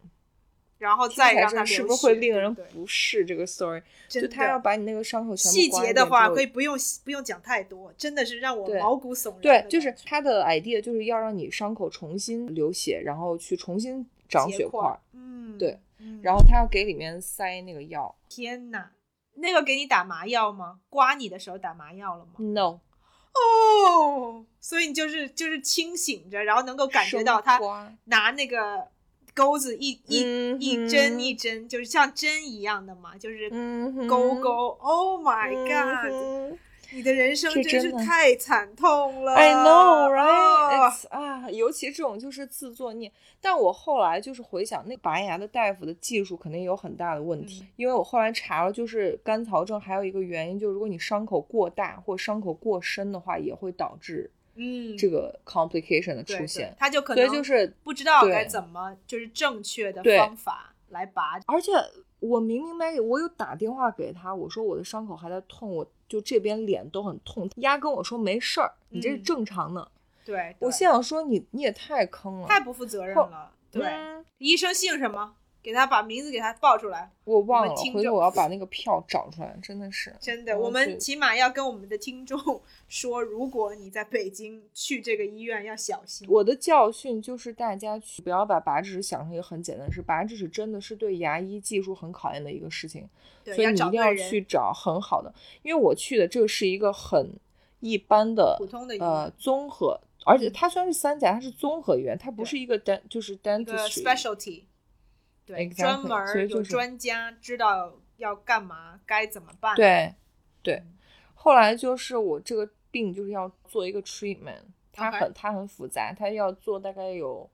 [SPEAKER 2] 然后再让它
[SPEAKER 1] 是不是会令人不适？这个 story 就
[SPEAKER 2] 真
[SPEAKER 1] 他要把你那个伤口全部
[SPEAKER 2] 细节的话，可以不用不用讲太多，真的是让我毛骨悚然
[SPEAKER 1] 对。就是他的 idea 就是要让你伤口重新流血，然后去重新长血块儿，
[SPEAKER 2] 嗯，
[SPEAKER 1] 对
[SPEAKER 2] 嗯，
[SPEAKER 1] 然后他要给里面塞那个药。
[SPEAKER 2] 天呐，那个给你打麻药吗？刮你的时候打麻药了吗
[SPEAKER 1] ？No，
[SPEAKER 2] 哦，所以你就是就是清醒着，然后能够感觉到他拿那个钩子一一、
[SPEAKER 1] 嗯
[SPEAKER 2] 一针一针，就是像针一样的嘛，就是勾勾。Oh my
[SPEAKER 1] 嗯
[SPEAKER 2] god！、
[SPEAKER 1] 哼
[SPEAKER 2] 你的人生真是太惨痛了。
[SPEAKER 1] I know, right? 啊，尤其这种就是自作孽。但我后来就是回想，那拔牙的大夫的技术肯定有很大的问题，
[SPEAKER 2] 嗯
[SPEAKER 1] 因为我后来查了，就是干槽症还有一个原因，就是如果你伤口过大或伤口过深的话，也会导致
[SPEAKER 2] 嗯，
[SPEAKER 1] 这个 complication 的
[SPEAKER 2] 对对
[SPEAKER 1] 出现。
[SPEAKER 2] 他就可能
[SPEAKER 1] 就是
[SPEAKER 2] 不知道该怎么就是正确的方法来拔。
[SPEAKER 1] 而且我明明白，我有打电话给他，我说我的伤口还在痛，我就这边脸都很痛，丫跟我说没事儿，你这是
[SPEAKER 2] 嗯
[SPEAKER 1] 正常的。
[SPEAKER 2] 对，
[SPEAKER 1] 我心想说你你也太坑了，
[SPEAKER 2] 太不负责任了。对，
[SPEAKER 1] 嗯
[SPEAKER 2] 医生姓什么？给他把名字给他报出来。
[SPEAKER 1] 我忘了，回头我要把那个票找出来，真的是
[SPEAKER 2] 真的，我们起码要跟我们的听众 说，如果你在北京去这个医院要小心。
[SPEAKER 1] 我的教训就是大家去不要把拔智齿想成一个很简单的事，拔智齿真的是对牙医技术很考验的一个事情，
[SPEAKER 2] 对，
[SPEAKER 1] 所以你一定要去找很好的，因为我去的这个是一个很一般的
[SPEAKER 2] 普通的
[SPEAKER 1] 呃综合，而且
[SPEAKER 2] 嗯
[SPEAKER 1] 它虽然是三甲，它是综合医院，它不是一个单就是
[SPEAKER 2] 一个 specialty，对
[SPEAKER 1] Exactly，
[SPEAKER 2] 专门儿有专家知道要干嘛，该怎么办。
[SPEAKER 1] 对对
[SPEAKER 2] 嗯，
[SPEAKER 1] 后来就是我这个病就是要做一个 treatment，它很它很复杂，它要做大概有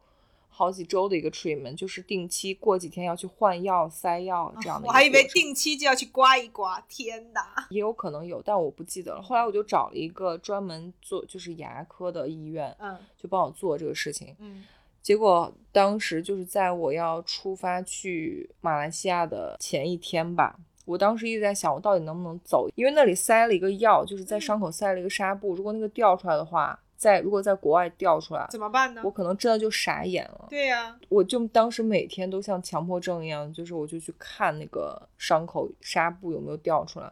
[SPEAKER 1] 好几周的一个 treatment，就是定期过几天要去换药、塞药这样的
[SPEAKER 2] 我还以为定期就要去刮一刮，天哪！
[SPEAKER 1] 也有可能有，但我不记得了。后来我就找了一个专门做就是牙科的医院，
[SPEAKER 2] 嗯
[SPEAKER 1] 就帮我做这个事情。
[SPEAKER 2] 嗯
[SPEAKER 1] 结果当时就是在我要出发去马来西亚的前一天吧，我当时一直在想，我到底能不能走，因为那里塞了一个药，就是在伤口塞了一个纱布，如果那个掉出来的话，在如果在国外掉出来，
[SPEAKER 2] 怎么办呢
[SPEAKER 1] 我？可能真的就傻眼了。
[SPEAKER 2] 对呀、
[SPEAKER 1] 我就当时每天都像强迫症一样，就是我就去看那个伤口纱布有没有掉出来。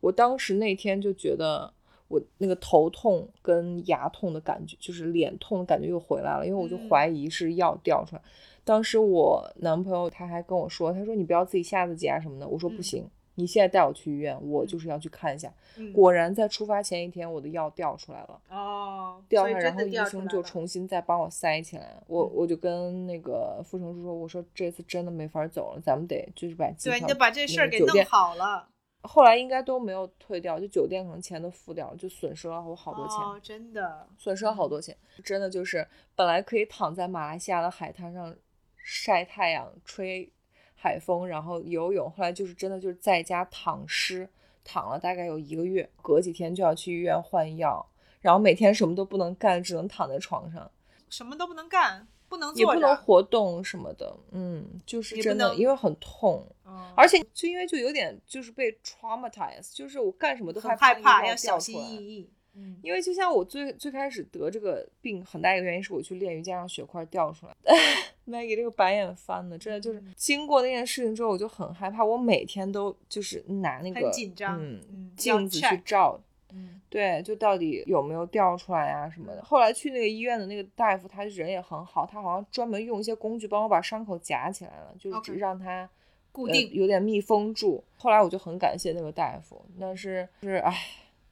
[SPEAKER 1] 我当时那天就觉得我那个头痛跟牙痛的感觉，就是脸痛的感觉又回来了，因为我就
[SPEAKER 2] 嗯
[SPEAKER 1] 怀疑是药掉出来。当时我男朋友他还跟我说，他说你不要自己吓自己啊什么的。我说不
[SPEAKER 2] 嗯
[SPEAKER 1] 行，你现在带我去医院，我就是要去看一下。
[SPEAKER 2] 嗯，
[SPEAKER 1] 果然在出发前一天，我的药掉出来了。
[SPEAKER 2] 哦，
[SPEAKER 1] 掉下来，然后医生就重新再帮我塞起来。我
[SPEAKER 2] 嗯
[SPEAKER 1] 我就跟那个傅成叔说，我说这次真的没法走了，咱们得就是把机
[SPEAKER 2] 对，
[SPEAKER 1] 票
[SPEAKER 2] 你就把这事儿给弄好了。
[SPEAKER 1] 后来应该都没有退掉，就酒店可能钱都付掉了，就损失了我好多钱，
[SPEAKER 2] 哦，真的，
[SPEAKER 1] 损失了好多钱。真的就是本来可以躺在马来西亚的海滩上晒太阳、吹海风，然后游泳，后来就是真的就是在家躺尸，躺了大概有一个月，隔几天就要去医院换药，然后每天什么都不能干，只能躺在床上。
[SPEAKER 2] 什么都不能干，不能
[SPEAKER 1] 也不能。活动什么的，嗯，就是
[SPEAKER 2] 也不
[SPEAKER 1] 真的，
[SPEAKER 2] 能
[SPEAKER 1] 因为很痛，
[SPEAKER 2] 嗯
[SPEAKER 1] 而且就因为就有点就是被 traumatized，就是我干什么都
[SPEAKER 2] 很
[SPEAKER 1] 害
[SPEAKER 2] 害怕，要小心翼翼。嗯，
[SPEAKER 1] 因为就像我最最开始得这个病，很大一个原因是我去练瑜伽让血块掉出来。Maggie 这个白眼翻的，真的就是
[SPEAKER 2] 嗯
[SPEAKER 1] 经过那件事情之后，我就很害怕，我每天都就是拿那个
[SPEAKER 2] 很紧张
[SPEAKER 1] 嗯镜子去照，
[SPEAKER 2] 嗯
[SPEAKER 1] 对，就到底有没有掉出来啊什么的。后来去那个医院的那个大夫，他人也很好，他好像专门用一些工具帮我把伤口夹起来了，就是让它呃
[SPEAKER 2] 固定。
[SPEAKER 1] 有点密封住。后来我就很感谢那个大夫，但是就是唉，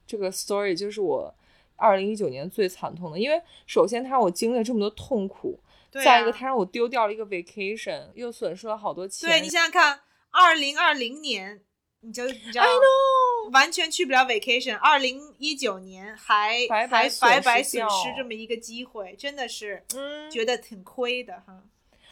[SPEAKER 1] 这个 story 就是我二零一九年最惨痛的，因为首先他让我经历了这么多痛苦，
[SPEAKER 2] 对
[SPEAKER 1] 再一个
[SPEAKER 2] 啊
[SPEAKER 1] 他让我丢掉了一个 vacation，又损失了好多钱。
[SPEAKER 2] 对你想想看，二零二零年你就你知道完全去不了 vacation，二零一九年还
[SPEAKER 1] 白白
[SPEAKER 2] 还白白损失这么一个机会，真的是
[SPEAKER 1] 嗯，
[SPEAKER 2] 觉得挺亏的哈。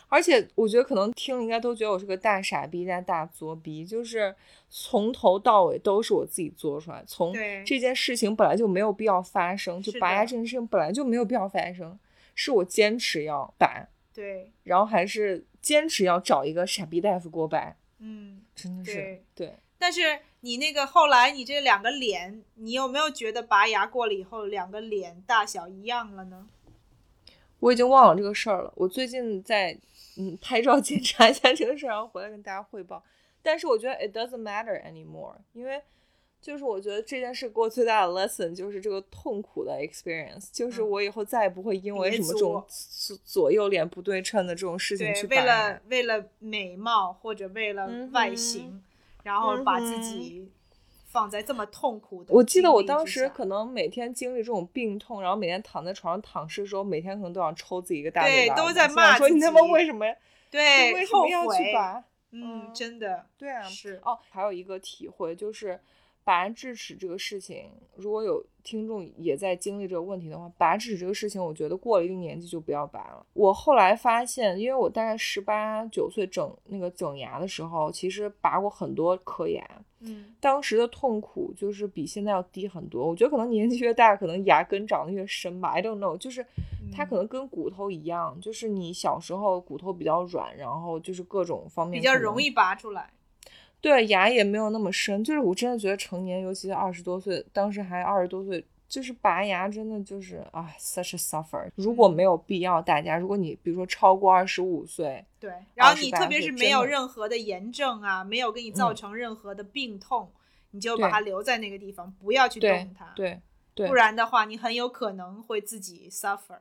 [SPEAKER 1] 而且我觉得可能听应该都觉得我是个大傻逼加大作逼，就是从头到尾都是我自己做出来。从这件事情本来就没有必要发生，就拔牙这件事情本来就没有必要发生，是我坚持要拔，
[SPEAKER 2] 对，
[SPEAKER 1] 然后还是坚持要找一个傻逼大夫给我拔，
[SPEAKER 2] 嗯，
[SPEAKER 1] 真的是
[SPEAKER 2] 对
[SPEAKER 1] 对。
[SPEAKER 2] 但是你那个后来你这两个脸，你有没有觉得拔牙过了以后两个脸大小一样了呢？
[SPEAKER 1] 我已经忘了这个事儿了。我最近在嗯拍照检查一下这个事儿，然后回来跟大家汇报。但是我觉得 it doesn't matter anymore，因为就是我觉得这件事给我最大的 lesson 就是这个痛苦的 experience，就是
[SPEAKER 2] 嗯
[SPEAKER 1] 我以后再也不会因为什么这种左左右脸不对称的这种事情去，拔
[SPEAKER 2] 为了为了美貌或者为了
[SPEAKER 1] 嗯
[SPEAKER 2] 外
[SPEAKER 1] 哼
[SPEAKER 2] 形，然后把自己放在这么痛苦的。
[SPEAKER 1] 我记得我当时可能每天经历这种病痛，然后每天躺在床上躺尸的时候，每天可能都想抽自己一个大嘴巴子，
[SPEAKER 2] 对都在骂
[SPEAKER 1] 说你他妈为什么呀？
[SPEAKER 2] 对后
[SPEAKER 1] 为什么要去，拔？
[SPEAKER 2] 嗯，
[SPEAKER 1] 嗯
[SPEAKER 2] 真的
[SPEAKER 1] 对啊，
[SPEAKER 2] 是
[SPEAKER 1] 哦，还有一个体会就是，拔智齿这个事情，如果有听众也在经历这个问题的话，拔智齿这个事情，我觉得过了一定年纪就不要拔了。我后来发现，因为我大概十八九岁整那个整牙的时候，其实拔过很多颗牙，
[SPEAKER 2] 嗯
[SPEAKER 1] 当时的痛苦就是比现在要低很多。我觉得可能年纪越大，可能牙根长得越深吧，I don't know，就是它可
[SPEAKER 2] 嗯
[SPEAKER 1] 能跟骨头一样，就是你小时候骨头比较软，然后就是各种方面
[SPEAKER 2] 比较容易拔出来。
[SPEAKER 1] 对，牙也没有那么深，就是我真的觉得成年，尤其是二十多岁，当时还二十多岁，就是拔牙真的就是啊，such a suffer。如果
[SPEAKER 2] 嗯
[SPEAKER 1] 没有必要，大家如果你比如说超过二十五岁，
[SPEAKER 2] 对，然后你特别是没有任何的炎症啊，没有给你造
[SPEAKER 1] 嗯
[SPEAKER 2] 成任何的病痛，你就把它留在那个地方，不要去动它。
[SPEAKER 1] 对对
[SPEAKER 2] 不然的话，你很有可能会自己 suffer。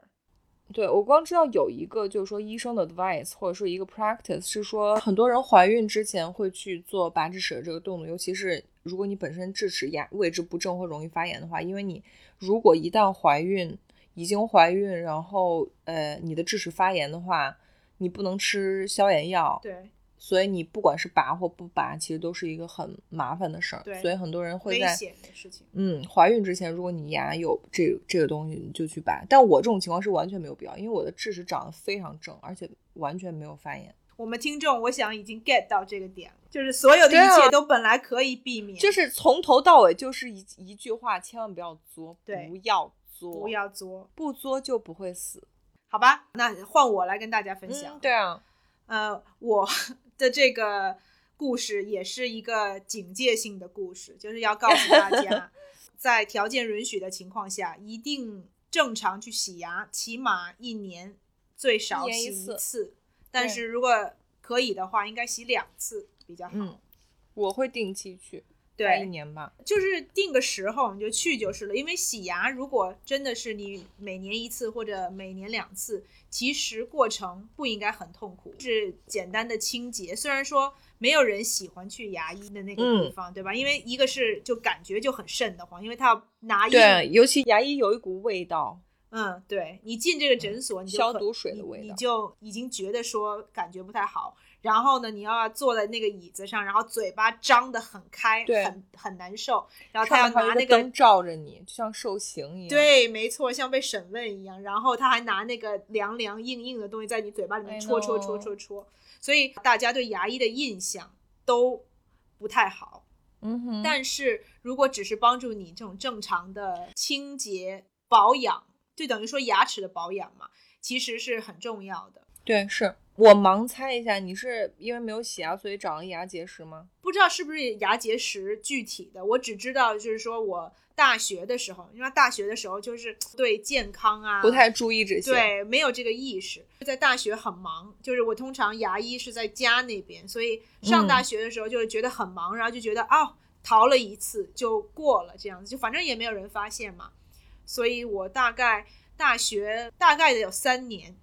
[SPEAKER 1] 对，我光知道有一个就是说医生的 advice 或者说一个 practice 是说很多人怀孕之前会去做拔智齿的这个动作，尤其是如果你本身智齿牙位置不正或容易发炎的话，因为你如果一旦怀孕，已经怀孕，然后呃你的智齿发炎的话，你不能吃消炎药，
[SPEAKER 2] 对，
[SPEAKER 1] 所以你不管是拔或不拔，其实都是一个很麻烦的事儿，
[SPEAKER 2] 对
[SPEAKER 1] 所以很多人会
[SPEAKER 2] 危
[SPEAKER 1] 在。嗯，怀孕之前，如果你牙有这这个东西，你就去拔。但我这种情况是完全没有必要，因为我的智齿长得非常正，而且完全没有发炎。
[SPEAKER 2] 我们听众，我想已经 get 到这个点了，就是所有的一切都本来可以避免，
[SPEAKER 1] 就是从头到尾就是一一句话，千万不要作，不要作，
[SPEAKER 2] 不要作，
[SPEAKER 1] 不作就不会死。
[SPEAKER 2] 好吧？那换我来跟大家分享。
[SPEAKER 1] 嗯，对啊，
[SPEAKER 2] 呃，我的这个故事也是一个警戒性的故事，就是要告诉大家，在条件允许的情况下，一定正常去洗牙，起码一年最少洗
[SPEAKER 1] 一次。
[SPEAKER 2] 但是如果可以的话，应该洗两次比较好。
[SPEAKER 1] 嗯，我会定期去，大概一，年吧。
[SPEAKER 2] 就是定个时候你就去就是了。因为洗牙如果真的是你每年一次或者每年两次，其实过程不应该很痛苦，是简单的清洁。虽然说没有人喜欢去牙医的那个地
[SPEAKER 1] 嗯
[SPEAKER 2] 方，对吧？因为一个是就感觉就很瘆得慌，因为他要拿
[SPEAKER 1] 对，尤其牙医有一股味道，
[SPEAKER 2] 嗯，对你进这个诊所，你就
[SPEAKER 1] 消毒水的味道你
[SPEAKER 2] 就已经觉得说感觉不太好。然后呢，你要坐在那个椅子上，然后嘴巴张得很开，
[SPEAKER 1] 对
[SPEAKER 2] 很很难受。然后他要拿那个
[SPEAKER 1] 灯照着你，就像受刑一样。，
[SPEAKER 2] 对，没错，像被审问一样。然后他还拿那个凉凉硬硬的东西在你嘴巴里面戳戳戳戳戳，所以大家对牙医的印象都不太好。
[SPEAKER 1] 嗯哼，
[SPEAKER 2] 但是如果只是帮助你这种正常的清洁保养，就等于说牙齿的保养嘛，其实是很重要的。
[SPEAKER 1] 对，是我盲猜一下，你是因为没有洗牙所以长了牙结石吗？
[SPEAKER 2] 不知道是不是牙结石具体的，我只知道就是说我大学的时候，因为大学的时候就是对健康啊
[SPEAKER 1] 不太注意这些。，
[SPEAKER 2] 对，没有这个意识。在大学很忙，就是我通常牙医是在家那边，所以上
[SPEAKER 1] 嗯
[SPEAKER 2] 大学的时候就是觉得很忙，然后就觉得哦，逃了一次就过了，这样子，就反正也没有人发现嘛。所以我大概大学大概得有三年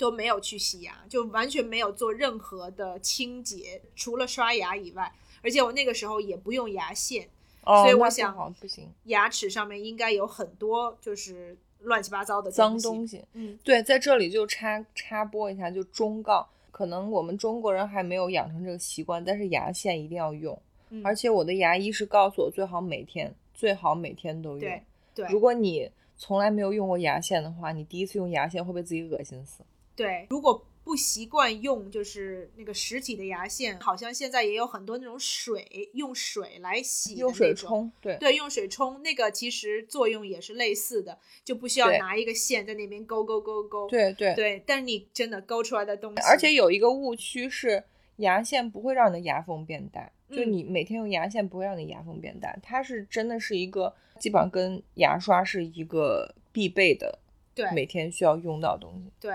[SPEAKER 2] 都没有去洗牙，就完全没有做任何的清洁，除了刷牙以外。而且我那个时候也不用牙线，
[SPEAKER 1] 哦，
[SPEAKER 2] 所以我想
[SPEAKER 1] 好不行，
[SPEAKER 2] 牙齿上面应该有很多就是乱七八糟的
[SPEAKER 1] 脏
[SPEAKER 2] 东
[SPEAKER 1] 东西。
[SPEAKER 2] 嗯，
[SPEAKER 1] 对，在这里就插插播一下，就忠告，可能我们中国人还没有养成这个习惯，但是牙线一定要用。
[SPEAKER 2] 嗯
[SPEAKER 1] 而且我的牙医是告诉我，最好每天最好每天都用
[SPEAKER 2] 对。对
[SPEAKER 1] 如果你从来没有用过牙线的话，你第一次用牙线会被自己恶心死。
[SPEAKER 2] 对，如果不习惯用就是那个实体的牙线，好像现在也有很多那种水用水来洗
[SPEAKER 1] 用水冲，对
[SPEAKER 2] 对，用水冲那个其实作用也是类似的，就不需要拿一个线在那边勾勾勾勾。
[SPEAKER 1] 对对
[SPEAKER 2] 对，但是你真的勾出来的东西，
[SPEAKER 1] 而且有一个误区是，牙线不会让你的牙缝变大，就
[SPEAKER 2] 嗯
[SPEAKER 1] 你每天用牙线不会让你牙缝变大，它是真的是一个基本上跟牙刷是一个必备的，
[SPEAKER 2] 对
[SPEAKER 1] 每天需要用到的东西。
[SPEAKER 2] 对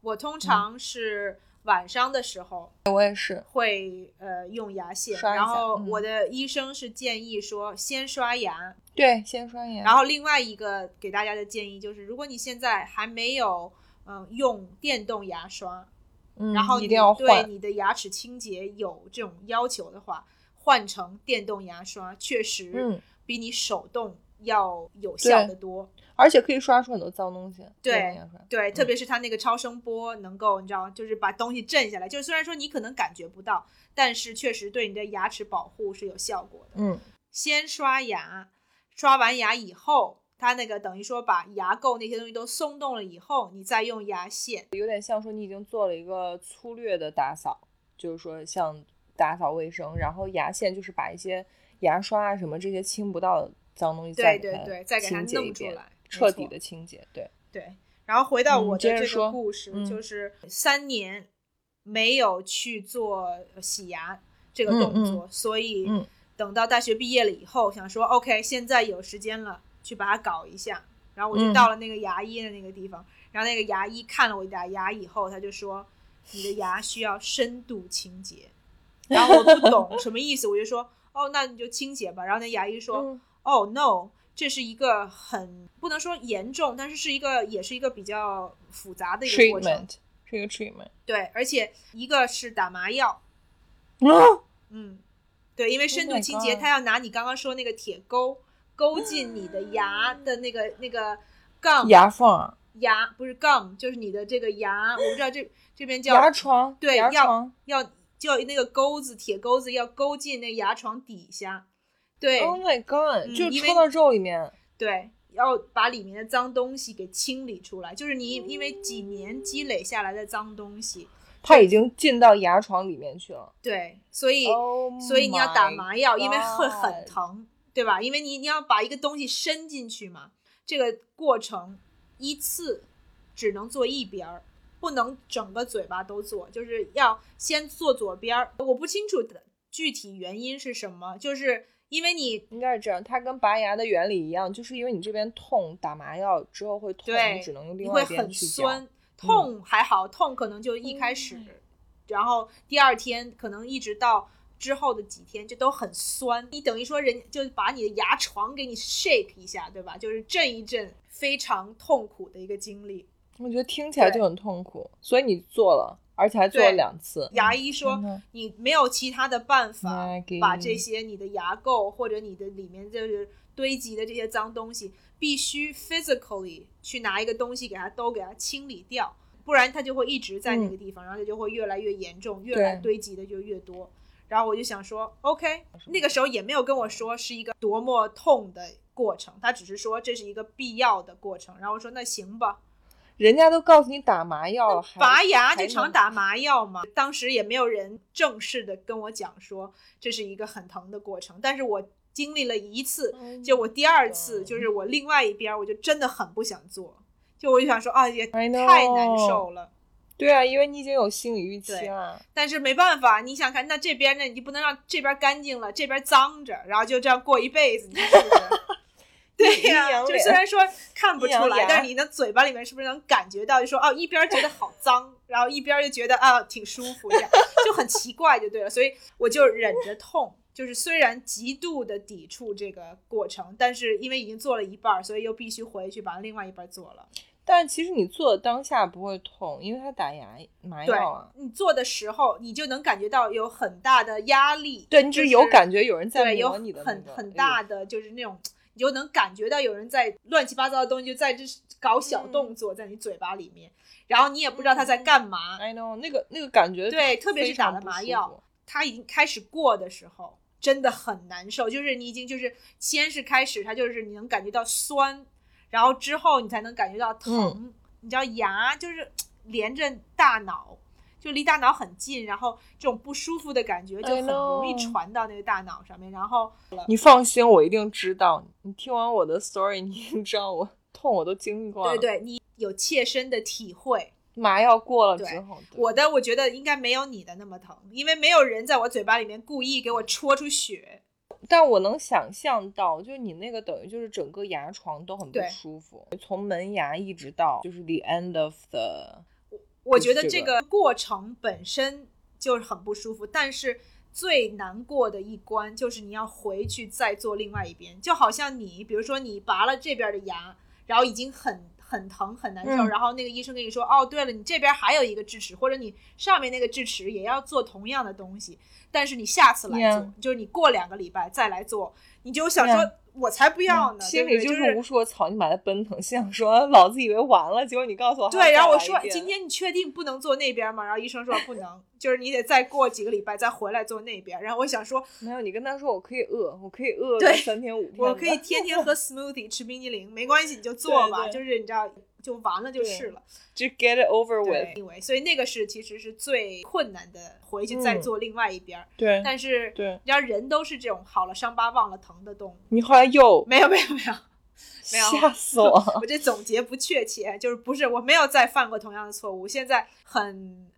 [SPEAKER 2] 我
[SPEAKER 1] 嗯。
[SPEAKER 2] 通常是晚上的时候
[SPEAKER 1] 我也是，
[SPEAKER 2] 会呃用牙线，
[SPEAKER 1] 刷
[SPEAKER 2] 然后
[SPEAKER 1] 嗯。
[SPEAKER 2] 我的医生是建议说先刷牙，
[SPEAKER 1] 对，先刷牙，
[SPEAKER 2] 然后另外一个给大家的建议就是，如果你现在还没有嗯、用电动牙刷，
[SPEAKER 1] 嗯
[SPEAKER 2] 然后你对，你的牙齿清洁有这种要求的话，换成电动牙刷确实
[SPEAKER 1] 嗯，
[SPEAKER 2] 比你手动要有效的多。
[SPEAKER 1] 而且可以刷出很多脏东西。
[SPEAKER 2] 对对，
[SPEAKER 1] 嗯
[SPEAKER 2] 特别是它那个超声波能够，你知道，就是把东西震下来。就是虽然说你可能感觉不到，但是确实对你的牙齿保护是有效果的。
[SPEAKER 1] 嗯，
[SPEAKER 2] 先刷牙，刷完牙以后，它那个等于说把牙垢那些东西都松动了以后，你再用牙线。
[SPEAKER 1] 有点像说你已经做了一个粗略的打扫，就是说像打扫卫生，然后牙线就是把一些牙刷啊什么这些清不到的脏东西
[SPEAKER 2] 对
[SPEAKER 1] 再给它
[SPEAKER 2] 对对，再给它弄出来，
[SPEAKER 1] 彻底的清洁。对，
[SPEAKER 2] 对，然后回到
[SPEAKER 1] 嗯
[SPEAKER 2] 我的这个故事，
[SPEAKER 1] 嗯
[SPEAKER 2] 就是三年没有去做洗牙这个
[SPEAKER 1] 嗯
[SPEAKER 2] 动作，所以
[SPEAKER 1] 嗯
[SPEAKER 2] 等到大学毕业了以后，想说 OK，现在有时间了，去把它搞一下。然后我就
[SPEAKER 1] 嗯
[SPEAKER 2] 到了那个牙医的那个地方，然后那个牙医看了我的牙以后，他就说你的牙需要深度清洁。然后我不懂什么意思，我就说哦，那你就清洁吧。然后那牙医说，
[SPEAKER 1] 嗯
[SPEAKER 2] 哦、no，这是一个很不能说严重，但是是一个也是一个比较复杂的一个过程。
[SPEAKER 1] treatment 是一个 treatment。
[SPEAKER 2] 对，而且一个是打麻药，
[SPEAKER 1] 啊，
[SPEAKER 2] 嗯，对，因为深度
[SPEAKER 1] Oh
[SPEAKER 2] 清洁它要拿你刚刚说那个铁钩勾进你的牙的那个那个杠
[SPEAKER 1] 牙缝儿、
[SPEAKER 2] 牙不是杠，就是你的这个牙，我不知道这这边叫
[SPEAKER 1] 牙床，
[SPEAKER 2] 对要
[SPEAKER 1] 牙床。
[SPEAKER 2] 要就那个钩子铁钩子要勾进那牙床底下，对
[SPEAKER 1] ，Oh my god！就戳到肉里面。
[SPEAKER 2] 对，要把里面的脏东西给清理出来，就是你因为几年积累下来的脏东西，
[SPEAKER 1] 它已经进到牙床里面去了。
[SPEAKER 2] 对，所以、
[SPEAKER 1] Oh
[SPEAKER 2] 所以你要打麻药，因为会很疼，对吧？因为你你要把一个东西伸进去嘛，这个过程一次只能做一边儿，不能整个嘴巴都做，就是要先做左边儿。我不清楚的具体原因是什么，就是因为你
[SPEAKER 1] 应该是这样，它跟拔牙的原理一样，就是因为你这边痛，打麻药之后会痛，
[SPEAKER 2] 对
[SPEAKER 1] 你只能用另外
[SPEAKER 2] 会很
[SPEAKER 1] 一边去嚼。
[SPEAKER 2] 酸，痛还好，痛可能就一开始，
[SPEAKER 1] 嗯
[SPEAKER 2] 然后第二天可能一直到之后的几天就都很酸。你等于说人就把你的牙床给你 shake 一下，对吧？就是震一震，非常痛苦的一个经历。
[SPEAKER 1] 我觉得听起来就很痛苦，所以你做了，而且还做了两次。
[SPEAKER 2] 牙医说你没有其他的办法把这些你的牙垢或者你的里面就是堆积的这些脏东西，必须 physically 去拿一个东西给它都给它清理掉，不然它就会一直在那个地方，然后它就会越来越严重，越来堆积的就越多。然后我就想说，OK，那个时候也没有跟我说是一个多么痛的过程，他只是说这是一个必要的过程。然后我说那行吧，
[SPEAKER 1] 人家都告诉你打麻药了，
[SPEAKER 2] 拔牙就常打麻药嘛。当时也没有人正式的跟我讲说这是一个很疼的过程，但是我经历了一次，
[SPEAKER 1] 嗯
[SPEAKER 2] 就我第二次就是我另外一边儿我就真的很不想做，就我就想说啊也太难受了。
[SPEAKER 1] 对啊，因为你已经有心理预期了。
[SPEAKER 2] 但是没办法，你想看那这边呢，你就不能让这边干净了，这边脏着，然后就这样过一辈子，你是不是？对呀、就虽然说看不出来，但是你的嘴巴里面是不是能感觉到？就说哦，一边觉得好脏，然后一边又觉得啊挺舒服，这样就很奇怪，就对了。所以我就忍着痛，就是虽然极度的抵触这个过程，但是因为已经做了一半儿，所以又必须回去把另外一半儿做了。
[SPEAKER 1] 但其实你做的当下不会痛，因为它打牙麻
[SPEAKER 2] 对
[SPEAKER 1] 药啊。
[SPEAKER 2] 你做的时候，你就能感觉到有很大的压力，
[SPEAKER 1] 对，你
[SPEAKER 2] 是
[SPEAKER 1] 有感觉有人在，
[SPEAKER 2] 有
[SPEAKER 1] 磨你的那个
[SPEAKER 2] 很很大的就是那种，你就能感觉到有人在乱七八糟的东西就在这搞小
[SPEAKER 1] 嗯
[SPEAKER 2] 动作在你嘴巴里面，然后你也不知道他在干嘛。
[SPEAKER 1] I know 那个那个感觉，
[SPEAKER 2] 对特别是打了麻药
[SPEAKER 1] 服。
[SPEAKER 2] 他已经开始过的时候，真的很难受。就是你已经就是先是开始，它就是你能感觉到酸，然后之后你才能感觉到疼。
[SPEAKER 1] 嗯
[SPEAKER 2] 你知道牙就是 连着大脑，就离大脑很近，然后这种不舒服的感觉就很容易传到那个大脑上面。然后
[SPEAKER 1] 你放心，我一定知道。你听完我的 story，你一定知道我痛我都经历过了。
[SPEAKER 2] 对对，你有切身的体会。
[SPEAKER 1] 麻药过了之后，
[SPEAKER 2] 我的我觉得应该没有你的那么疼，因为没有人在我嘴巴里面故意给我戳出血。
[SPEAKER 1] 但我能想象到，就是你那个等于就是整个牙床都很不舒服，从门牙一直到就是 the end of the，
[SPEAKER 2] 我觉得这
[SPEAKER 1] 这个
[SPEAKER 2] 个过程本身就是很不舒服，但是最难过的一关就是你要回去再做另外一边，就好像你比如说你拔了这边的牙，然后已经很很疼很难受，
[SPEAKER 1] 嗯
[SPEAKER 2] 然后那个医生跟你说，哦，对了，你这边还有一个智齿，或者你上面那个智齿也要做同样的东西，但是你下次来做就是你过两个礼拜再来做，你就想说我才不要呢，
[SPEAKER 1] 心里就是无数个草泥马在奔腾，心想说老子以为完了，结果你告诉我
[SPEAKER 2] 对，然后我说今天你确定不能坐那边吗？然后医生说不能，就是你得再过几个礼拜再回来坐那边。然后我想说，
[SPEAKER 1] 没有，你跟他说我可以饿，我可以饿三天五天，
[SPEAKER 2] 我可以天天喝 smoothie 吃冰激凌，没关系，你就坐吧，就是你知道就完了就是了。
[SPEAKER 1] 就 get it over
[SPEAKER 2] 对
[SPEAKER 1] with，，
[SPEAKER 2] 因为所以那个是其实是最困难的，回去再
[SPEAKER 1] 嗯
[SPEAKER 2] 做另外一边。
[SPEAKER 1] 对
[SPEAKER 2] 但是
[SPEAKER 1] 对
[SPEAKER 2] 你知道人都是这种好了伤疤忘了疼的动物。
[SPEAKER 1] 你后来又
[SPEAKER 2] 没有没有没有，没有
[SPEAKER 1] 吓死我，
[SPEAKER 2] 我这总结不确切，就是不是我没有再犯过同样的错误，现在很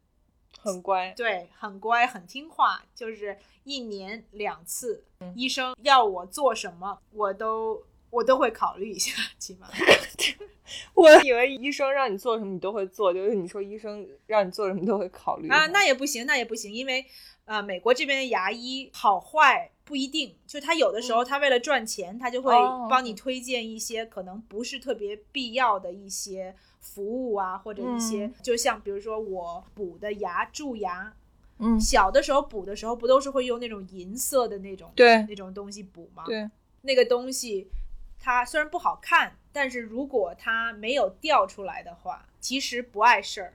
[SPEAKER 1] 很乖，
[SPEAKER 2] 对，很乖，很听话，就是一年两次，
[SPEAKER 1] 嗯
[SPEAKER 2] 医生要我做什么，我都我都会考虑一下，起码。
[SPEAKER 1] 我以为医生让你做什么你都会做，就是你说医生让你做什么都会考虑
[SPEAKER 2] 啊，那也不行，那也不行，因为呃，美国这边的牙医好坏不一定，就他有的时候他为了赚钱，他就会
[SPEAKER 1] 哦
[SPEAKER 2] 帮你推荐一些可能不是特别必要的一些服务啊，或者一些，
[SPEAKER 1] 嗯。
[SPEAKER 2] 就像比如说我补的牙蛀牙，
[SPEAKER 1] 嗯，
[SPEAKER 2] 小的时候补的时候不都是会用那种银色的那种
[SPEAKER 1] 对
[SPEAKER 2] 那种东西补吗？
[SPEAKER 1] 对，
[SPEAKER 2] 那个东西它虽然不好看，但是如果它没有掉出来的话，其实不碍事儿。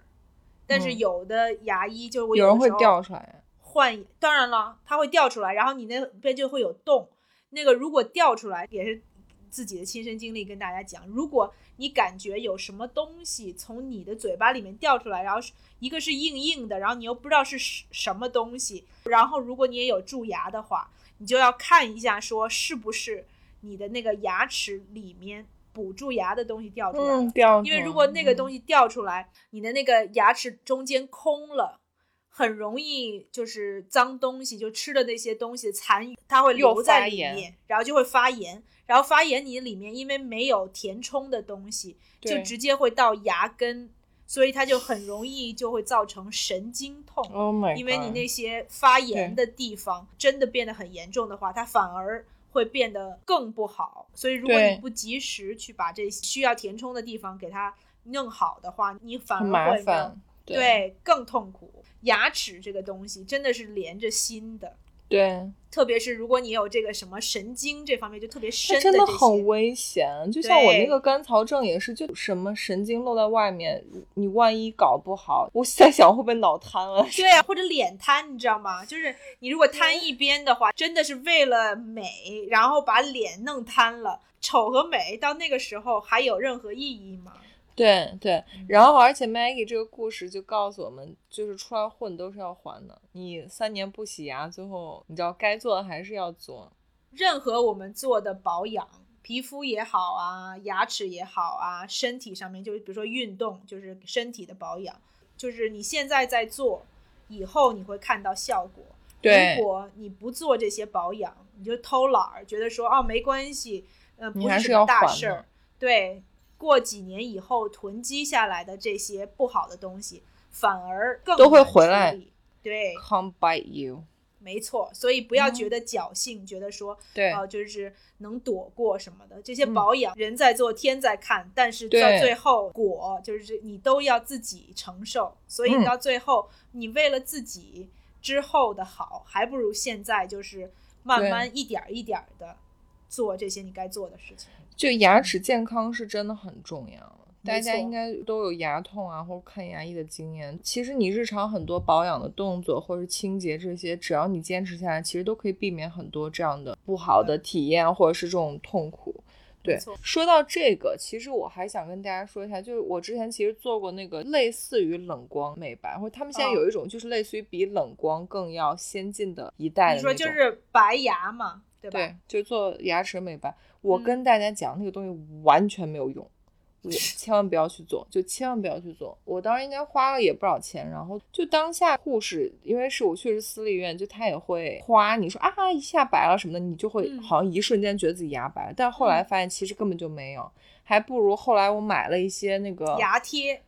[SPEAKER 2] 但是
[SPEAKER 1] 嗯
[SPEAKER 2] 有的牙医就我
[SPEAKER 1] 有人会掉出来，
[SPEAKER 2] 换，当然了，它会掉出来，然后你那边就会有洞。那个如果掉出来，也是自己的亲身经历跟大家讲。如果你感觉有什么东西从你的嘴巴里面掉出来，然后是一个是硬硬的，然后你又不知道是什什么东西，然后如果你也有蛀牙的话，你就要看一下说是不是你的那个牙齿里面补住牙的东西掉出来了。
[SPEAKER 1] 嗯，掉出来，
[SPEAKER 2] 因为如果那个东西，掉出来，你的那个牙齿中间空了，很容易就是脏东西，就吃的那些东西残余，它会留在里面，然后就会发炎，然后发炎你里面因为没有填充的东西，就直接会到牙根，所以它就很容易就会造成神经痛。
[SPEAKER 1] ，Oh
[SPEAKER 2] 因为你那些发炎的地方真的变得很严重的话，它反而会变得更不好。所以如果你不及时去把这需要填充的地方给它弄好的话，你反而会
[SPEAKER 1] 麻烦对
[SPEAKER 2] 更痛苦。牙齿这个东西真的是连着心的。
[SPEAKER 1] 对，
[SPEAKER 2] 特别是如果你有这个什么神经这方面就特别深
[SPEAKER 1] 的真的很危险。就像我那个干槽症也是，就什么神经露在外面，你万一搞不好，我在想会不会脑瘫了。
[SPEAKER 2] 对啊，或者脸瘫，你知道吗？就是你如果瘫一边的话，真的是为了美，然后把脸弄瘫了。丑和美到那个时候还有任何意义吗？
[SPEAKER 1] 对对，
[SPEAKER 2] 嗯
[SPEAKER 1] 然后而且 Maggie 这个故事就告诉我们，就是出来混都是要还的。你三年不洗牙，最后你知道该做的还是要做。
[SPEAKER 2] 任何我们做的保养，皮肤也好啊，牙齿也好啊，身体上面就是比如说运动，就是身体的保养，就是你现在在做，以后你会看到效果。
[SPEAKER 1] 对
[SPEAKER 2] 如果你不做这些保养，你就偷懒儿，觉得说哦没关系，呃，不
[SPEAKER 1] 是要还的
[SPEAKER 2] 大事儿。对，过几年以后囤积下来的这些不好的东西，反而更
[SPEAKER 1] 都会回来。
[SPEAKER 2] 对
[SPEAKER 1] ，Come bite you。
[SPEAKER 2] 没错，所以不要
[SPEAKER 1] 嗯
[SPEAKER 2] 觉得侥幸，觉得说
[SPEAKER 1] 对。
[SPEAKER 2] 呃就是能躲过什么的。这些
[SPEAKER 1] 嗯。
[SPEAKER 2] 保养、人在做天在看，但是到最后果就是你都要自己承受，所以
[SPEAKER 1] 嗯。
[SPEAKER 2] 到最后、你为了自己之后的好，还不如现在就是慢慢一点儿一点的做这些你该做的事情。
[SPEAKER 1] 就牙齿健康是真的很重要。大家应该都有牙痛啊，或者看牙医的经验。其实你日常很多保养的动作，或者是清洁这些，只要你坚持下来，其实都可以避免很多这样的不好的体验，或者是这种痛苦。对，说到这个，其实我还想跟大家说一下，就是我之前其实做过那个类似于冷光美白，或者他们现在
[SPEAKER 2] 哦
[SPEAKER 1] 有一种就是类似于比冷光更要先进的一代的
[SPEAKER 2] 你。说就是白牙嘛，对吧？
[SPEAKER 1] 对，就做牙齿美白。我
[SPEAKER 2] 嗯
[SPEAKER 1] 跟大家讲，那个东西完全没有用，我 千万不要去做，就千万不要去做。我当时应该花了也不少钱，然后就当下护士，因为是我去的是私立医院，就他也会夸你说啊一下白了什么的，你就会
[SPEAKER 2] 嗯
[SPEAKER 1] 好像一瞬间觉得自己牙白了，但后来发现其实根本就没有，还不如后来我买了一些那个
[SPEAKER 2] 牙贴，